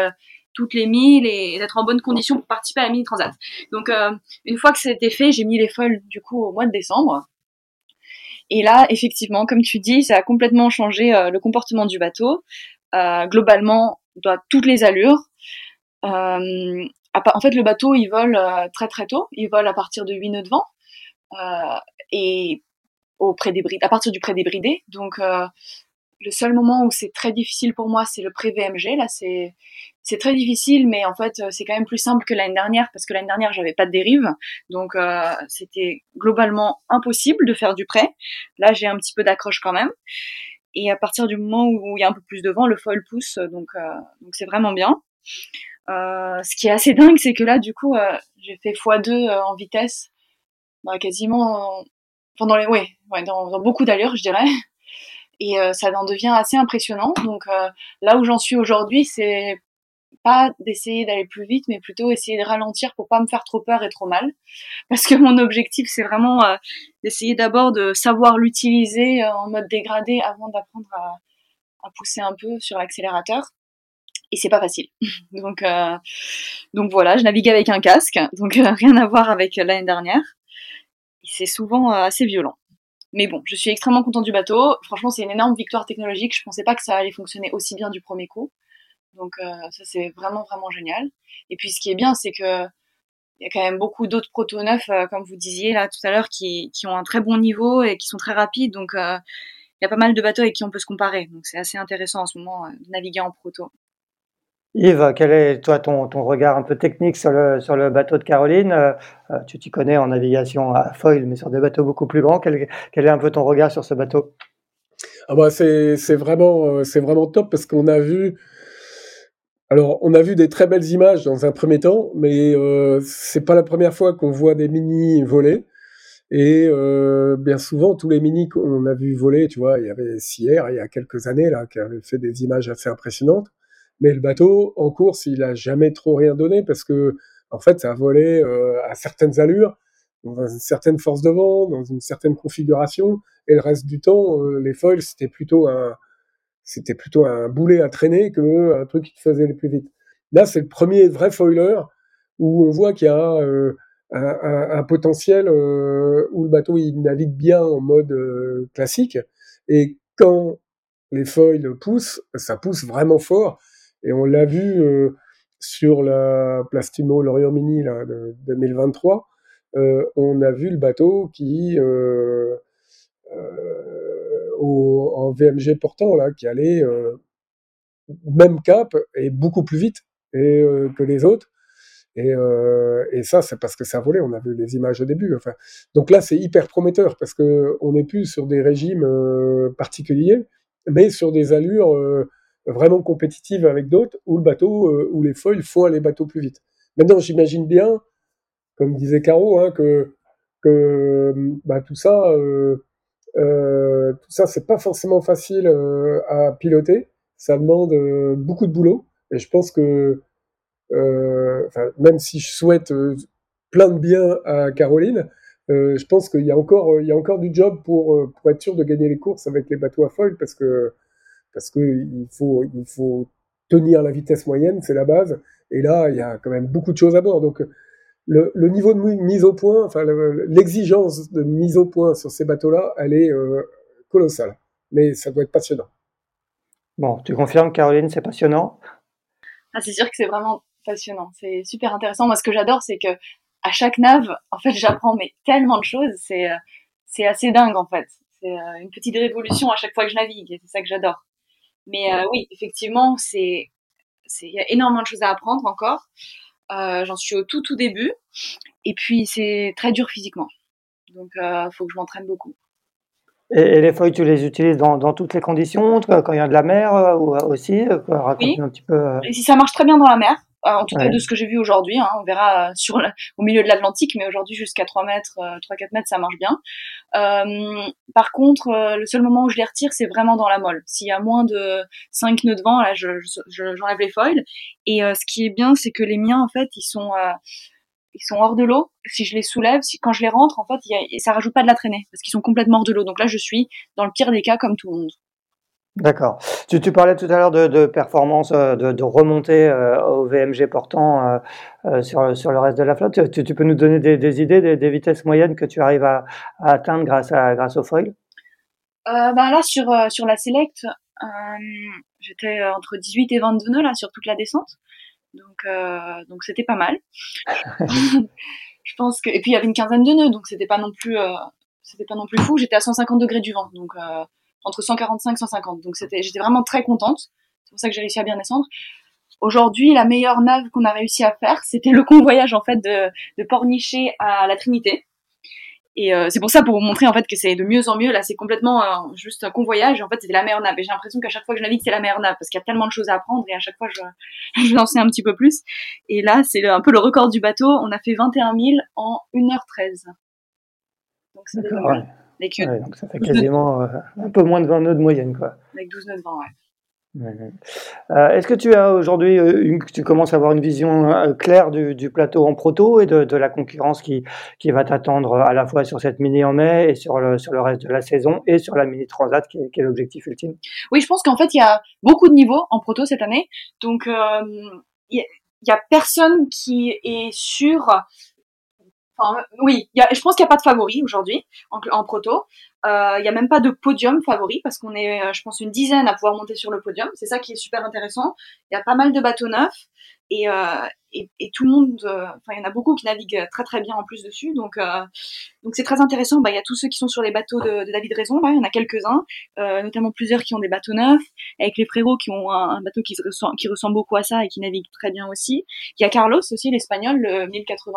toutes les milles et d'être en bonne condition pour participer à la mini transat. Donc une fois que c'était fait, j'ai mis les foils du coup au mois de décembre. Et là, effectivement, comme tu dis, ça a complètement changé le comportement du bateau globalement doit toutes les allures. Euh, en fait, le bateau, il vole euh, très très tôt. Il vole à partir de 8 nœuds de vent euh, et au à partir du pré-débridé. Donc, le seul moment où c'est très difficile pour moi, c'est le pré-VMG. Là, c'est c'est très difficile, mais en fait, c'est quand même plus simple que l'année dernière parce que l'année dernière, j'avais pas de dérive, donc euh, c'était globalement impossible de faire du prêt. Là, j'ai un petit peu d'accroche quand même. Et à partir du moment où il y a un peu plus de vent, le foil pousse, donc euh, donc c'est vraiment bien. Euh, ce qui est assez dingue, c'est que là, du coup, euh, j'ai fait x2 en vitesse, bah, quasiment pendant les, ouais, dans beaucoup d'allures, je dirais. et ça en devient assez impressionnant. Donc là où j'en suis aujourd'hui, c'est pas d'essayer d'aller plus vite, mais plutôt essayer de ralentir pour pas me faire trop peur et trop mal. Parce que mon objectif, c'est vraiment euh, d'essayer d'abord de savoir l'utiliser euh, en mode dégradé avant d'apprendre à, pousser un peu sur l'accélérateur. Et c'est pas facile. (laughs) donc, euh, donc voilà, je navigue avec un casque, donc rien à voir avec l'année dernière. C'est souvent assez violent. Mais bon, je suis extrêmement content du bateau. Franchement, c'est une énorme victoire technologique. Je pensais pas que ça allait fonctionner aussi bien du premier coup. Donc euh, ça c'est vraiment vraiment génial. Et puis ce qui est bien c'est que il y a quand même beaucoup d'autres proto neufs euh, comme vous disiez là tout à l'heure qui, qui ont un très bon niveau et qui sont très rapides. Donc euh, il y a pas mal de bateaux avec qui on peut se comparer. Donc c'est assez intéressant en ce moment de naviguer en proto. Yves, quel est toi ton, ton regard un peu technique sur le, sur le bateau de Caroline? Tu t'y connais en navigation à foil, mais sur des bateaux beaucoup plus grands. Quel, quel est un peu ton regard sur ce bateau? Ah bah c'est vraiment c'est vraiment top parce qu'on a vu alors, on a vu des très belles images dans un premier temps, mais euh, c'est pas la première fois qu'on voit des mini voler. Et euh, bien souvent, tous les mini qu'on a vu voler, tu vois, il y avait Sierre il y a quelques années là qui avait fait des images assez impressionnantes. Mais le bateau en course, il a jamais trop rien donné parce que en fait, ça a volé euh, à certaines allures, dans une certaine force de vent, dans une certaine configuration, et le reste du temps, euh, les foils c'était plutôt un c'était plutôt un boulet à traîner que un truc qui te faisait aller plus vite. Là, c'est le premier vrai foiler où on voit qu'il y a euh, un, un, potentiel euh, où le bateau il navigue bien en mode euh, classique et quand les foils poussent, ça pousse vraiment fort et on l'a vu sur la Plastimo Lorient Mini là, de 2023. on a vu le bateau qui en VMG portant, là, qui allait euh, même cap et beaucoup plus vite euh, que les autres. Et, euh, et, ça, c'est parce que ça volait. On a vu les images au début. Enfin, donc là, c'est hyper prometteur parce que on n'est plus sur des régimes particuliers, mais sur des allures vraiment compétitives avec d'autres où le bateau, où les feuilles font aller bateau plus vite. Maintenant, j'imagine bien, comme disait Caro, hein, que que bah, tout ça, euh, tout ça, c'est pas forcément facile euh, à piloter. Ça demande euh, beaucoup de boulot. Et je pense que, même si je souhaite plein de bien à Caroline, je pense qu'il y a encore, y a encore du job pour, pour être sûr de gagner les courses avec les bateaux à foil parce que, parce que il faut, il faut tenir la vitesse moyenne, c'est la base. Et là, il y a quand même beaucoup de choses à bord. Donc, le, niveau de mise au point, enfin l'exigence de mise au point sur ces bateaux-là, elle est euh, colossale. Mais ça doit être passionnant. Bon, tu confirmes, Caroline, c'est passionnant? Ah, C'est sûr que c'est vraiment passionnant. C'est super intéressant. Moi, ce que j'adore, c'est que à chaque nave, en fait, j'apprends mais tellement de choses. C'est euh, c'est assez dingue, en fait. C'est euh, une petite révolution à chaque fois que je navigue. Et c'est ça que j'adore. Mais oui, effectivement, c'est il y a énormément de choses à apprendre encore. Euh, j'en suis au tout tout début. Et puis c'est très dur physiquement. Donc il euh, faut que je m'entraîne beaucoup. Et, les feuilles, tu les utilises dans, dans, toutes les conditions, quand il y a de la mer euh, aussi oui. un petit peu. Et si ça marche très bien dans la mer, en tout cas de ce que j'ai vu aujourd'hui. Hein, on verra sur au milieu de l'Atlantique, mais aujourd'hui jusqu'à 3 mètres, 3-4 mètres, ça marche bien. Euh, par contre, le seul moment où je les retire, c'est vraiment dans la molle. S'il y a moins de 5 nœuds de vent, là, j'enlève je, j'enlève les foils. Et ce qui est bien, c'est que les miens, en fait, ils sont ils sont hors de l'eau. Si je les soulève, si, quand je les rentre, en fait, y a, ça rajoute pas de la traînée parce qu'ils sont complètement hors de l'eau. Donc là, je suis dans le pire des cas comme tout le monde. D'accord. Tu, tu, parlais tout à l'heure de, de, performance, euh, de, de remontée euh, au VMG portant euh, sur, sur le reste de la flotte. Tu, tu peux nous donner des, des idées, des, des, vitesses moyennes que tu arrives à, à, atteindre grâce, à, grâce au foil? Euh, ben Là, sur, sur la Select, j'étais entre 18 et 22 nœuds là, sur toute la descente. Donc, donc c'était pas mal. (laughs) je pense que et puis il y avait une quinzaine de nœuds, donc c'était pas non plus c'était pas non plus fou. J'étais à 150 degrés du vent, donc entre 145 et 150. Donc c'était j'étais vraiment très contente. C'est pour ça que j'ai réussi à bien descendre. Aujourd'hui, la meilleure nave qu'on a réussi à faire, c'était le convoyage en fait de, de Pornichet à la Trinité. Et euh, c'est pour ça, pour vous montrer en fait que c'est de mieux en mieux. Là, c'est complètement euh, juste un convoyage. En fait, c'était la meilleure nave. Et j'ai l'impression qu'à chaque fois que je navigue, c'est la meilleure nave parce qu'il y a tellement de choses à apprendre et à chaque fois, je, (laughs) je sais un petit peu plus. Et là, c'est un peu le record du bateau. On a fait 21 000 en 1h13. Donc c'est ouais. Donc ça fait quasiment un peu moins de 20 nœuds de moyenne, quoi. Avec 12 nœuds de vent, ouais. Euh, est-ce que tu as aujourd'hui, euh, tu commences à avoir une vision euh, claire du, plateau en proto et de, la concurrence qui, qui va t'attendre à la fois sur cette mini en mai et sur le, sur le reste de la saison et sur la mini transat qui est, l'objectif ultime? Oui, je pense qu'en fait il y a beaucoup de niveaux en proto cette année, donc il y, a personne qui est sûr. Oui, je pense qu'il n'y a pas de favori aujourd'hui en, proto. Euh, il n'y a même pas de podium favori parce qu'on est, euh, je pense, une dizaine à pouvoir monter sur le podium. C'est ça qui est super intéressant. Il y a pas mal de bateaux neufs et, euh, et, tout le monde, enfin, il y en a beaucoup qui naviguent très très bien en plus dessus. Donc, donc c'est très intéressant. Bah, il y a tous ceux qui sont sur les bateaux de, David Raison. Il y en a quelques-uns, notamment plusieurs qui ont des bateaux neufs, avec les frérots qui ont un, bateau qui, ressemble, qui ressemble beaucoup à ça et qui navigue très bien aussi. Il y a Carlos aussi, l'espagnol, le 1081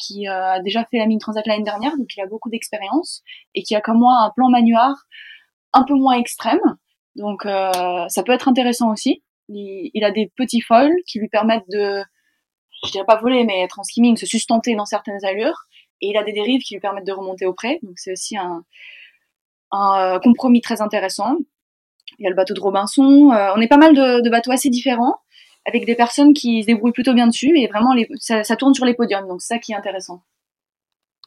qui euh, a déjà fait la mini transat l'année dernière, donc il a beaucoup d'expérience et qui a comme moi un plan manuard un peu moins extrême. Donc euh, ça peut être intéressant aussi. Il, a des petits foils qui lui permettent de, je dirais pas voler, mais être en skimming, se sustenter dans certaines allures. Et il a des dérives qui lui permettent de remonter au près. Donc c'est aussi un, un, euh, compromis très intéressant. Il y a le bateau de Robinson. on est pas mal de, de bateaux assez différents avec des personnes qui se débrouillent plutôt bien dessus et vraiment les, ça, tourne sur les podiums, donc c'est ça qui est intéressant.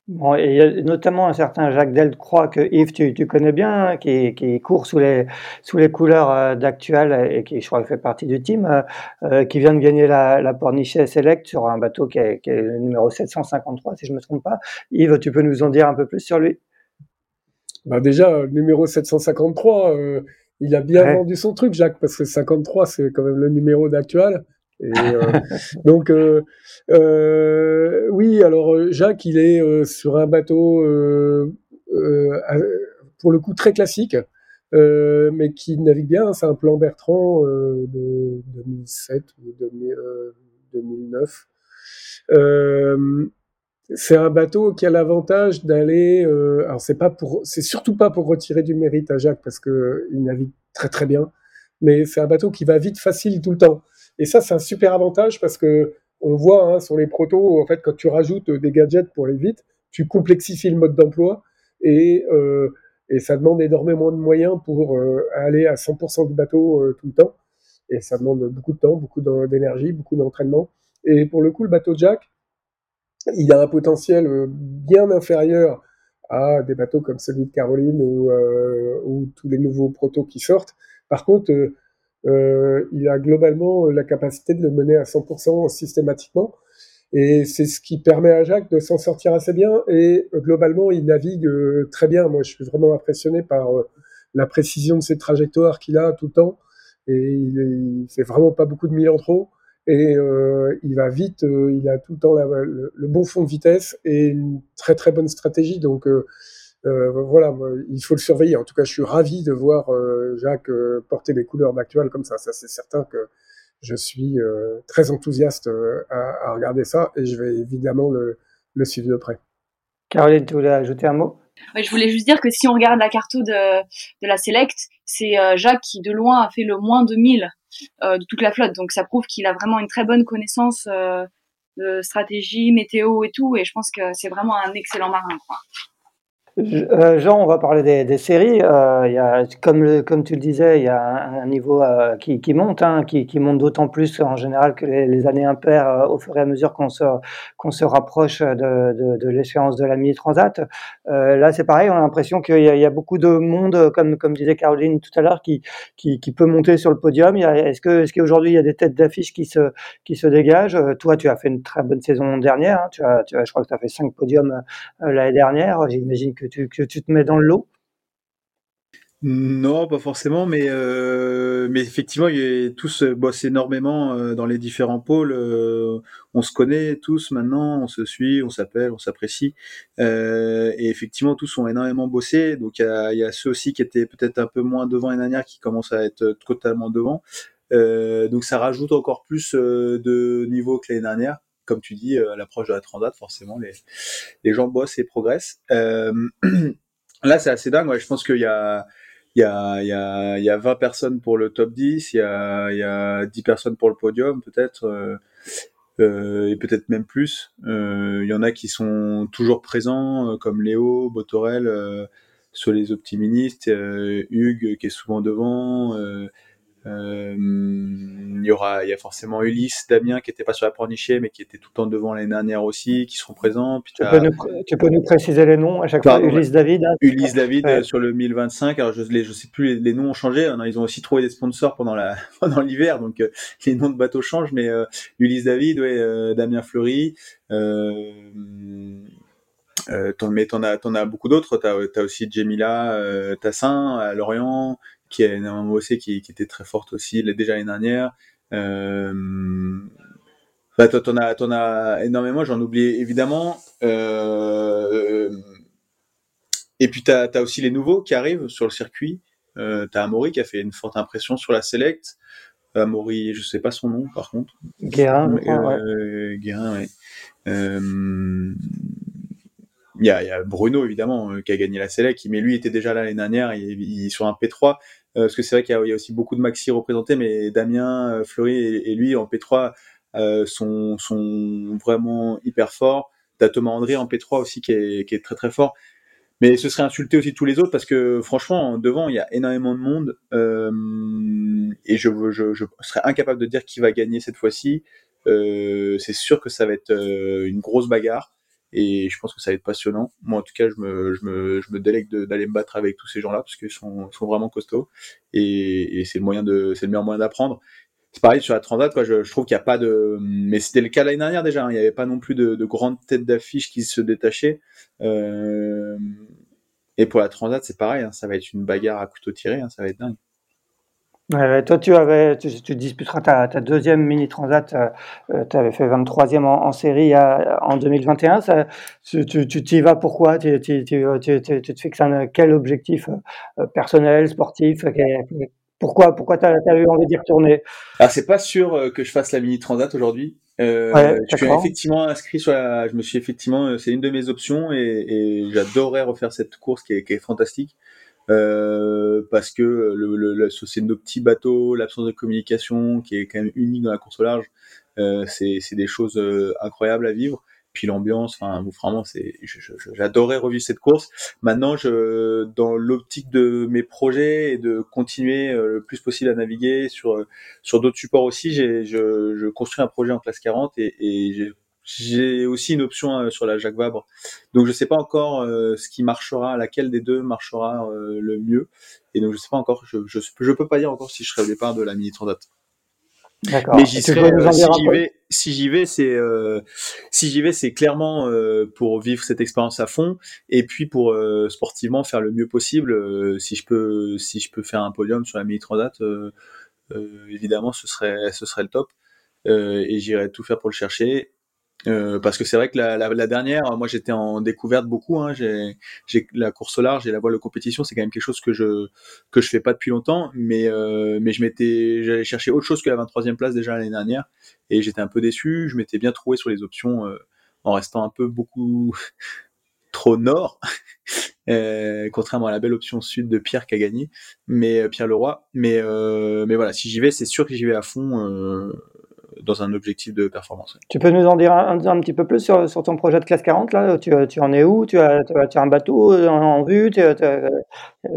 Bon, et il y a notamment un certain Jacques Delcroix que Yves, tu, tu connais bien, qui, qui, court sous les, sous les couleurs euh, d'Actual et qui, je crois, fait partie du team, euh, euh, qui vient de gagner la, la Pornichet Select sur un bateau qui est, qui est, le numéro 753, si je ne me trompe pas. Yves, tu peux nous en dire un peu plus sur lui? Bah Déjà, le numéro 753, il a bien vendu son truc, Jacques, parce que 53, c'est quand même le numéro d'actuel. Et euh, (laughs) donc, euh, euh, oui, alors Jacques, il est sur un bateau pour le coup très classique, mais qui navigue bien. C'est un plan Bertrand de 2007 ou 2009 c'est un bateau qui a l'avantage d'aller. Euh, alors c'est pas pour, c'est surtout pas pour retirer du mérite à Jacques parce que il navigue très très bien, mais c'est un bateau qui va vite facile tout le temps. Et ça c'est un super avantage parce que on voit hein, sur les protos en fait quand tu rajoutes des gadgets pour aller vite, tu complexifies le mode d'emploi et euh, et ça demande énormément de moyens pour euh, aller à 100% du bateau euh, tout le temps. Et ça demande beaucoup de temps, beaucoup d'énergie, beaucoup d'entraînement. Et pour le coup, le bateau Jacques, il a un potentiel euh, bien inférieur à des bateaux comme celui de Caroline ou, euh, ou tous les nouveaux protos qui sortent. Par contre, euh, il a globalement la capacité de le mener à 100% systématiquement. Et c'est ce qui permet à Jacques de s'en sortir assez bien. Et globalement, il navigue très bien. Moi, je suis vraiment impressionné par la précision de ses trajectoires qu'il a tout le temps. Et il, il fait vraiment pas beaucoup de mille en trop et euh, il va vite, euh, il a tout le temps le, bon fond de vitesse et une très très bonne stratégie. Donc euh, euh voilà, il faut le surveiller. En tout cas, je suis ravi de voir Jacques porter les couleurs d'actuel comme ça. Ça, c'est certain que je suis très enthousiaste à, à, regarder ça et je vais évidemment le, le suivre de près. Caroline, tu voulais ajouter un mot? Je voulais juste dire que si on regarde la carte de, de la Select, c'est Jacques qui de loin a fait le moins de 1000 euh, de toute la flotte. Donc ça prouve qu'il a vraiment une très bonne connaissance euh, de stratégie, météo et tout. Et je pense que c'est vraiment un excellent marin. Quoi. Euh, Jean, on va parler des, séries. Euh, y a, comme, tu le disais, il y a un, niveau euh, qui, monte, hein, qui, monte d'autant plus en général que les, années impaires euh, au fur et à mesure qu'on se, rapproche de, de, l'échéance de la mini-transat. Là, c'est pareil, on a l'impression qu'il y, y, a beaucoup de monde, comme, disait Caroline tout à l'heure, qui, peut monter sur le podium. Est-ce qu'aujourd'hui il y a des têtes d'affiche qui se, dégagent? Toi, tu as fait une très bonne saison dernière. Hein, tu as, je crois que tu as fait cinq podiums l'année dernière. J'imagine que que tu, te mets dans le lot non, pas forcément, mais euh, effectivement, ils tous bossent énormément euh, dans les différents pôles. Euh, on se connaît tous maintenant, on se suit, on s'appelle, on s'apprécie, et effectivement, tous ont énormément bossé. Donc il y a, ceux aussi qui étaient peut-être un peu moins devant l'année dernière, qui commencent à être totalement devant. donc ça rajoute encore plus de niveau que l'année dernière comme tu dis, à l'approche de la transat, forcément, les, gens bossent et progressent. Euh, (clears throat) là, c'est assez dingue. Je pense qu'il y a, il y, a, il, y a, il y a 20 personnes pour le top 10, il y a, il y a 10 personnes pour le podium, peut-être. Euh, et peut-être même plus. Il y en a qui sont toujours présents, comme Léo, Botorel, sur les optimistes, Hugues qui est souvent devant. Euh, il y aura, il y a forcément Ulysse, Damien qui était pas sur la pornichée, mais qui était tout le temps devant l'année dernière aussi, qui seront présents. Puis tu, peux nous, tu, peux nous, préciser les noms à chaque fois? Ulysse David. Hein? Ulysse David ouais. sur le 1025. Alors je, je sais plus, les, les, noms ont changé. Ils ont aussi trouvé des sponsors pendant la (laughs) pendant l'hiver, donc euh, les noms de bateaux changent. Mais euh, Ulysse David, ouais, euh, Damien Fleury. Euh, euh, mais t'en as, t'en as beaucoup d'autres. T'as, as aussi Jemila euh, Tassin à Lorient, qui a énormément bossé, qui, qui était très forte aussi déjà l'année dernière. Euh, bah, t'en as, t'en as énormément, j'en oublie évidemment. Euh, et puis t'as as aussi les nouveaux qui arrivent sur le circuit. Euh, t'as Amaury qui a fait une forte impression sur la Select. Amaury, je sais pas son nom par contre. Guérin, euh, ouais. Guérin, ouais. Il y, a, Bruno évidemment euh, qui a gagné la Select, mais lui était déjà là l'année dernière, il, il, sur un P3. Euh, parce que c'est vrai qu'il y, a aussi beaucoup de maxi représentés, mais Damien, euh, Fleury et, lui en P3 euh, sont, vraiment hyper forts. T'as Thomas André en P3 aussi qui est, très très fort. Mais ce serait insulter aussi tous les autres parce que franchement, devant, il y a énormément de monde et je, je, serais incapable de dire qui va gagner cette fois-ci. C'est sûr que ça va être une grosse bagarre et je pense que ça va être passionnant. Moi, en tout cas, je me, je d'aller me battre avec tous ces gens-là parce qu'ils sont, vraiment costauds et, c'est le le meilleur moyen d'apprendre. C'est pareil sur la Transat, quoi. Je, trouve qu'il n'y a pas de, mais c'était le cas l'année dernière déjà. Hein. Il n'y avait pas non plus de, de grandes têtes d'affiche qui se détachaient. Euh, et pour la Transat, c'est pareil. Hein. Ça va être une bagarre à couteau tiré. Hein. Ça va être dingue. Ouais, toi, tu avais, tu, tu disputeras ta, ta, deuxième mini transat. Euh, tu avais fait 23e en, en série à, en 2021. Ça, tu, tu, tu y vas pourquoi? Tu, te fixes un, quel objectif euh, personnel, sportif Pourquoi, pourquoi tu as, as, eu envie d'y retourner? Alors, c'est pas sûr que je fasse la mini transat aujourd'hui. Euh, ouais, je suis effectivement inscrit sur la. Je me suis effectivement, c'est une de mes options et, et j'adorerais refaire cette course qui est, qui est fantastique. Euh, parce que le, le, c'est nos petits bateaux, l'absence de communication qui est quand même unique dans la course au large, euh, c'est des choses euh, incroyables à vivre. Puis l'ambiance, enfin vraiment, c'est, j'adorais revivre cette course. Maintenant, je, dans l'optique de mes projets et de continuer euh, le plus possible à naviguer sur sur d'autres supports aussi, je, je construis un projet en classe 40 et, et j'ai j'ai aussi une option euh, sur la Jacques Vabre. Donc je sais pas encore euh, ce qui marchera, laquelle des deux marchera euh, le mieux. Et donc je sais pas encore, je, je, je, peux pas dire encore si je serai au départ de la mini Transat. Mais j'y serai. Euh, si j'y vais, si j'y vais, c'est si j'y vais, c'est clairement pour vivre cette expérience à fond et puis pour sportivement faire le mieux possible. si je peux, si je peux faire un podium sur la mini Transat, évidemment, ce serait, ce serait le top. et j'irai tout faire pour le chercher. Euh, parce que c'est vrai que la, la, la, dernière, moi j'étais en découverte beaucoup. Hein, j'ai, la course au large et la voile de compétition, c'est quand même quelque chose que je que je fais pas depuis longtemps, mais euh, mais je m'étais, j'allais chercher autre chose que la 23e place déjà l'année dernière et j'étais un peu déçu. Je m'étais bien trouvé sur les options euh, en restant un peu beaucoup (laughs) trop nord, (laughs) euh, contrairement à la belle option sud de Pierre qui a gagné, mais Pierre Leroy. Mais mais voilà, si j'y vais, c'est sûr que j'y vais à fond dans un objectif de performance. Tu peux nous en dire un, un, petit peu plus sur, sur, ton projet de classe 40 là? Tu, tu en es où? Tu as, tu as, tu as un bateau en, en vue? Tu,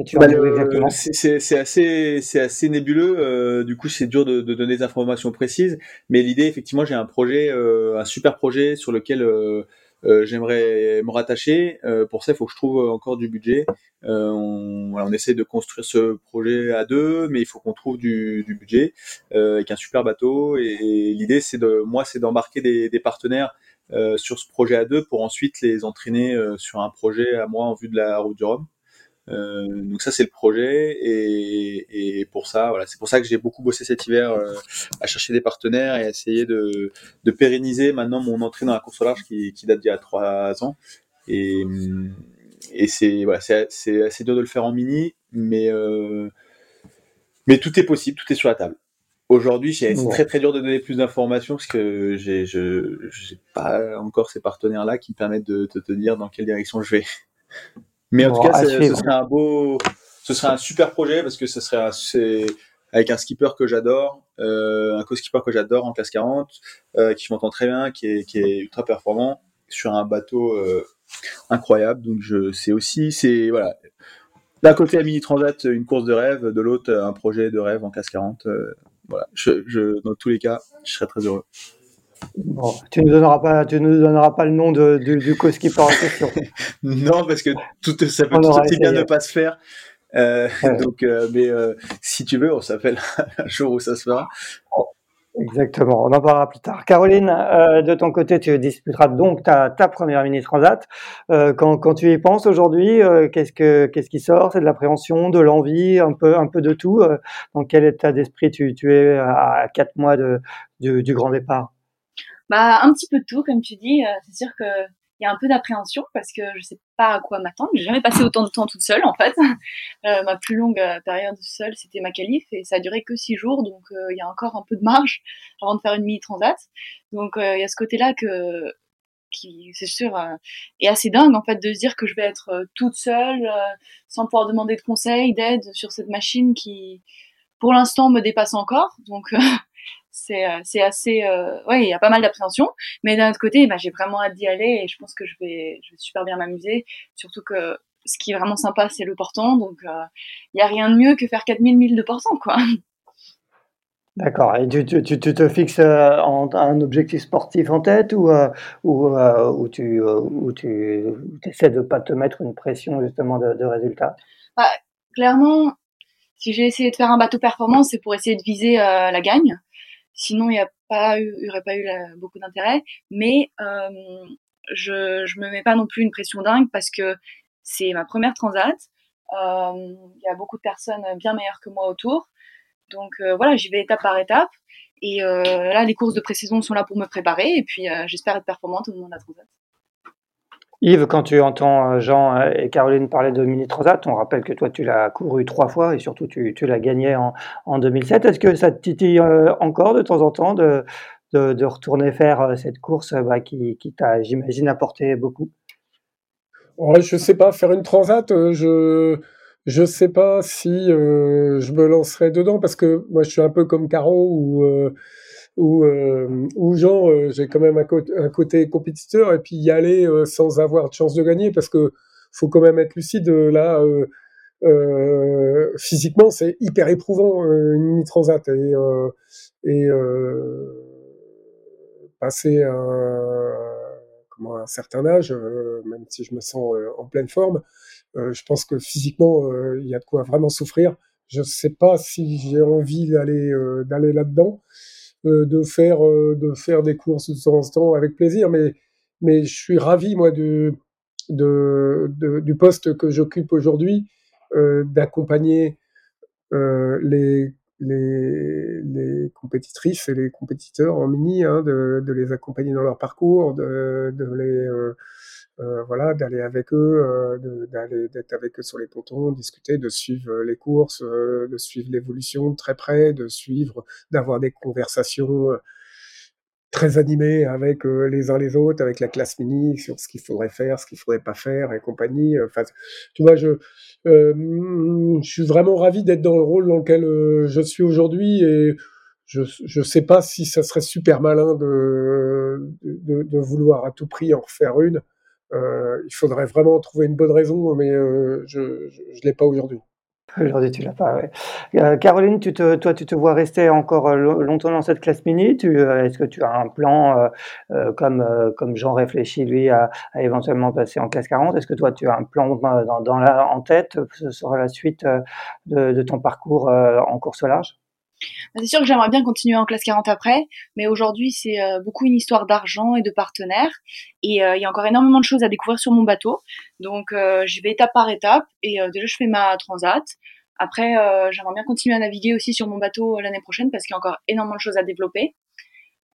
tu bah exactement? C'est assez, nébuleux. Euh, du coup, c'est dur de, de, donner des informations précises. Mais l'idée, effectivement, j'ai un projet, euh, un super projet sur lequel euh, euh, j'aimerais me rattacher. Euh, pour ça, il faut que je trouve encore du budget. Euh, on, voilà, on essaie de construire ce projet à deux, mais il faut qu'on trouve du, du budget avec un super bateau. Et, et l'idée, c'est de, moi, c'est d'embarquer des, des, partenaires sur ce projet à deux pour ensuite les entraîner sur un projet à moi en vue de la route du Rhum. Euh, donc ça c'est le projet. Et, et pour ça voilà c'est pour ça que j'ai beaucoup bossé cet hiver euh, à chercher des partenaires et à essayer de, de pérenniser maintenant mon entrée dans la course au large qui, qui date d'il y a trois ans. Et, et c'est voilà c'est assez dur de le faire en mini mais euh, mais tout est possible tout est sur la table. Aujourd'hui, c'est très très dur de donner plus d'informations parce que j'ai je j'ai pas encore ces partenaires là qui me permettent de, de te dire dans quelle direction je vais. Mais en bon, tout cas, ce serait un beau, ce serait un super projet parce que ce serait assez, avec un skipper que j'adore, un co-skipper que j'adore en classe 40, qui m'entend très bien, qui est, qui est ultra performant sur un bateau incroyable. Donc je c'est aussi c'est voilà d'un côté, à Mini Transat, une course de rêve, de l'autre, un projet de rêve en classe 40. Euh, voilà, je, dans tous les cas, je serais très heureux. Bon, tu ne nous donneras pas, tu nous donneras pas le nom de, du, du co-skipper en question. (laughs) non, parce que tout, ça peut tout aussi bien ne pas se faire. Euh, donc, euh, mais si tu veux, on s'appelle (laughs) un jour où ça se fera. Exactement, on en parlera plus tard. Caroline, euh, de ton côté, tu disputeras donc ta, ta première mini transat. Euh, quand, quand, tu y penses aujourd'hui, euh, qu'est-ce que qu'est-ce qui sort? C'est de l'appréhension, de l'envie, un peu un peu de tout. Euh, dans quel état d'esprit tu, tu es à quatre mois de, du, du grand départ? Bah un petit peu de tout, comme tu dis. Euh, c'est sûr que il y a un peu d'appréhension parce que je sais pas à quoi m'attendre. J'ai jamais passé autant de temps toute seule en fait. (laughs) Euh, ma plus longue euh, période seule, c'était ma qualif et ça a duré que six jours, donc euh, il y a encore un peu de marge (laughs) avant de faire une mini transat. Donc il y a ce côté-là que qui, c'est sûr, est assez dingue en fait de se dire que je vais être toute seule, sans pouvoir demander de conseils, d'aide sur cette machine qui, pour l'instant, me dépasse encore. Donc (laughs) c'est euh, c'est assez euh, ouais il y a pas mal d'appréhension. Mais d'un autre côté bah, j'ai vraiment hâte d'y aller et je pense que je vais je vais super bien m'amuser. Surtout que ce qui est vraiment sympa c'est le portant. Donc euh, il y a rien de mieux que faire 4000 milles de portant quoi. (laughs) D'accord. Et tu, tu, tu, te fixes en, un objectif sportif en tête ou, ou, ou tu, ou tu essaies de pas te mettre une pression justement de, de résultats bah, Clairement, si j'ai essayé de faire un bateau performance, c'est pour essayer de viser la gagne. Sinon, il n'y a pas eu, y aurait pas eu beaucoup d'intérêt. Mais euh, je, je me mets pas non plus une pression dingue parce que c'est ma première transat. Euh, il y a beaucoup de personnes bien meilleures que moi autour. Donc euh, voilà, j'y vais étape par étape. Et euh, là, les courses de pré-saison sont là pour me préparer. Et puis, j'espère être performante au moment de la transat. Yves, quand tu entends euh, Jean euh, et Caroline parler de Mini Transat, on rappelle que toi tu l'as couru trois fois et surtout tu, tu l'as gagné en, en 2007. Est-ce que ça te titille euh, encore de temps en temps de, de, retourner faire cette course bah, qui, qui t'a, j'imagine, apporté beaucoup? Ouais, Je sais pas, faire une Transat, je je sais pas si je me lancerai dedans parce que moi je suis un peu comme Caro ou où, euh, où genre euh, j'ai quand même un, côté compétiteur et puis y aller euh, sans avoir de chance de gagner parce que faut quand même être lucide là euh, physiquement c'est hyper éprouvant une mini transat et, et passer un, comment, un certain âge même si je me sens en pleine forme je pense que physiquement il y a de quoi vraiment souffrir. Je sais pas si j'ai envie d'aller d'aller là-dedans. euh, de faire euh, de faire des courses de temps en temps avec plaisir, mais mais je suis ravi moi de, de, du poste que j'occupe aujourd'hui, euh, d'accompagner les les, les, compétitrices et les compétiteurs en mini, hein, de, de, les accompagner dans leur parcours, de, les euh, voilà, d'aller avec eux, euh, d'aller d'être avec eux sur les pontons, discuter, de suivre euh, les courses, de suivre l'évolution très près, de suivre, d'avoir des conversations très animées avec les uns les autres, avec la classe mini sur ce qu'il faudrait faire, ce qu'il faudrait pas faire et compagnie. Enfin, tu vois, je je suis vraiment ravi d'être dans le rôle dans lequel je suis aujourd'hui et je je sais pas si ça serait super malin de, de, de vouloir à tout prix en refaire une. Euh, il faudrait vraiment trouver une bonne raison, mais euh, je ne l'ai pas aujourd'hui. Aujourd'hui, tu l'as pas. Ouais. Euh, Caroline, tu te, toi, tu te vois rester encore longtemps dans cette classe mini? Est-ce que tu as un plan, euh, comme comme Jean réfléchit lui à, éventuellement passer en classe 40 Est-ce que toi, tu as un plan dans, la, en tête Ce sera la suite de, de ton parcours en course au large c'est sûr que j'aimerais bien continuer en classe 40 après, mais aujourd'hui c'est euh, beaucoup une histoire d'argent et de partenaires, et euh, il y a encore énormément de choses à découvrir sur mon bateau, donc euh, je vais étape par étape, et déjà je fais ma transat. Après, j'aimerais bien continuer à naviguer aussi sur mon bateau l'année prochaine parce qu'il y a encore énormément de choses à développer.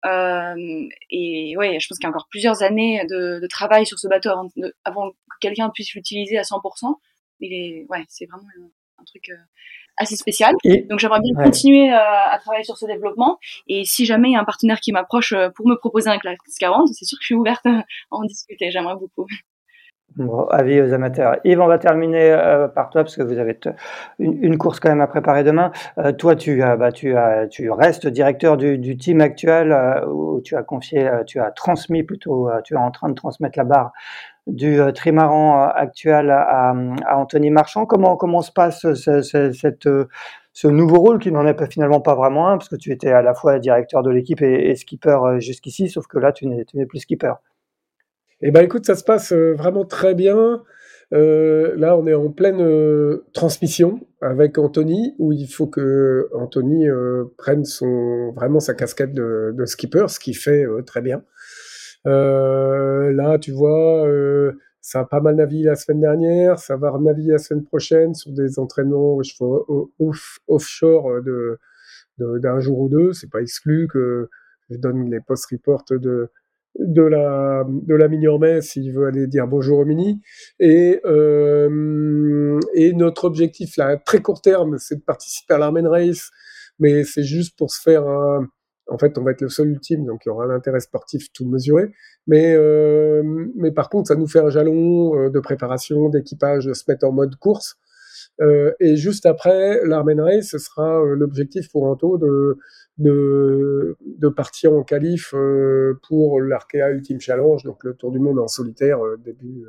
et ouais, je pense qu'il y a encore plusieurs années de, de travail sur ce bateau avant, avant que quelqu'un puisse l'utiliser à 100%. Il est, ouais, c'est vraiment un, truc assez spécial. Donc j'aimerais bien continuer euh, à travailler sur ce développement. Et si jamais il y a un partenaire qui m'approche euh, pour me proposer un classe 40, c'est sûr que je suis ouverte à en discuter. J'aimerais beaucoup. Bon, avis aux amateurs. Yves, on va terminer euh, par toi parce que vous avez une, une, course quand même à préparer demain. Euh, toi, tu, bah, tu, tu restes directeur du, du team actuel euh, où tu as confié, tu as transmis plutôt, tu es en train de transmettre la barre du trimaran actuel à, Anthony Marchand. Comment, se passe ce, ce, nouveau rôle qui n'en est finalement pas vraiment un parce que tu étais à la fois directeur de l'équipe et, skipper jusqu'ici, sauf que là, tu n'es plus skipper. Eh ben écoute, ça se passe euh, vraiment très bien. Euh, là, on est en pleine euh, transmission avec Anthony, où il faut que Anthony euh, prenne vraiment sa casquette de, de skipper, ce qu'il fait très bien. Là, tu vois, ça a pas mal navigué la semaine dernière, ça va naviguer la semaine prochaine sur des entraînements off, offshore de d'un jour ou deux. C'est pas exclu que je donne les post-reports de de la de la mini en mai s'il veut aller dire bonjour au mini et euh, et notre objectif là à très court terme c'est de participer à l'Armen Race mais c'est juste pour se faire un en fait on va être le seul ultime donc il y aura un intérêt sportif tout mesuré mais euh, par contre ça nous fait un jalon euh, de préparation d'équipage de se mettre en mode course euh, et juste après l'Armen Race ce sera l'objectif pour Anto de partir en qualif pour l'Arkea Ultimate Challenge, donc le Tour du Monde en solitaire début,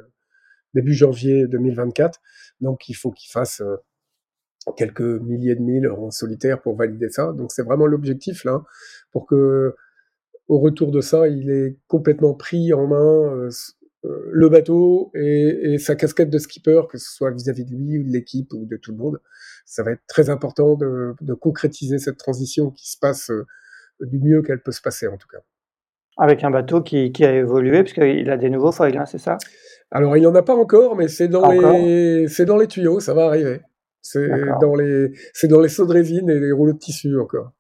début janvier 2024. Donc il faut qu'il fasse quelques milliers de milles en solitaire pour valider ça. Donc c'est vraiment l'objectif là, pour que au retour de ça, il est complètement pris en main le bateau et, et, sa casquette de skipper, que ce soit vis-à-vis de lui ou de l'équipe ou de tout le monde ça va être très important de, de concrétiser cette transition qui se passe euh, du mieux qu'elle peut se passer en tout cas. Avec un bateau qui, qui a évolué, puisqu'il a des nouveaux foils, hein, c'est ça? Alors il n'y en a pas encore, mais c'est dans, les, c'est dans les tuyaux, ça va arriver. C'est dans, les, c'est dans les sauts de résine et les rouleaux de tissu encore.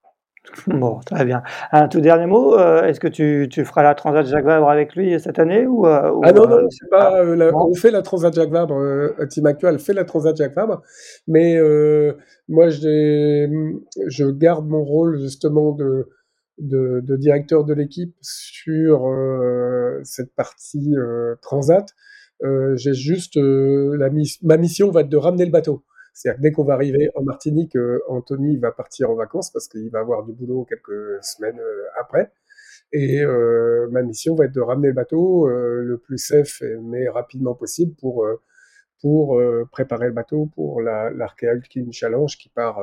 (laughs) Bon, très bien. Un tout dernier mot, euh, est-ce que tu, tu, feras la Transat Jacques Vabre avec lui cette année ou, euh, Ah non, non, euh, c'est pas, la, on fait la Transat Jacques Vabre, Team Actuel fait la Transat Jacques Vabre, mais moi je garde mon rôle justement de, de, de directeur de l'équipe sur cette partie Transat. J'ai juste, la, ma mission va être de ramener le bateau. C'est-à-dire dès qu'on va arriver en Martinique, euh, Anthony va partir en vacances parce qu'il va avoir du boulot quelques semaines euh, après. Et euh, ma mission va être de ramener le bateau le plus safe mais rapidement possible pour pour préparer le bateau pour la l'Arkea Challenge qui part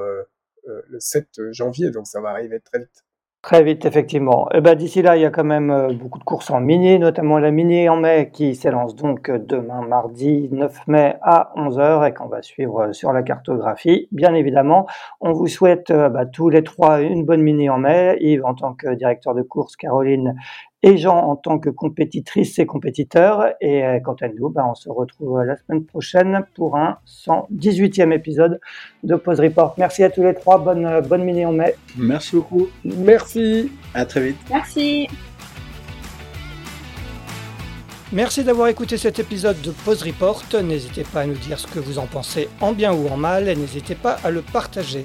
le 7 janvier. Donc ça va arriver très vite. Très vite, effectivement. Eh ben, D'ici là, il y a quand même euh, beaucoup de courses en mini, notamment la mini en mai qui s'élance donc euh, demain mardi 9 mai à 11h et qu'on va suivre euh, sur la cartographie. Bien évidemment, on vous souhaite bah, tous les trois une bonne mini en mai. Yves en tant que directeur de course, Caroline et Jean en tant que compétitrice et compétiteur. Et euh, quant à nous, ben, on se retrouve la semaine prochaine pour un 118e épisode de Pause Report. Merci à tous les trois. Bonne, euh, bonne mini en mai. Merci beaucoup. Merci. À très vite. Merci. Merci d'avoir écouté cet épisode de Pause Report. N'hésitez pas à nous dire ce que vous en pensez en bien ou en mal et n'hésitez pas à le partager.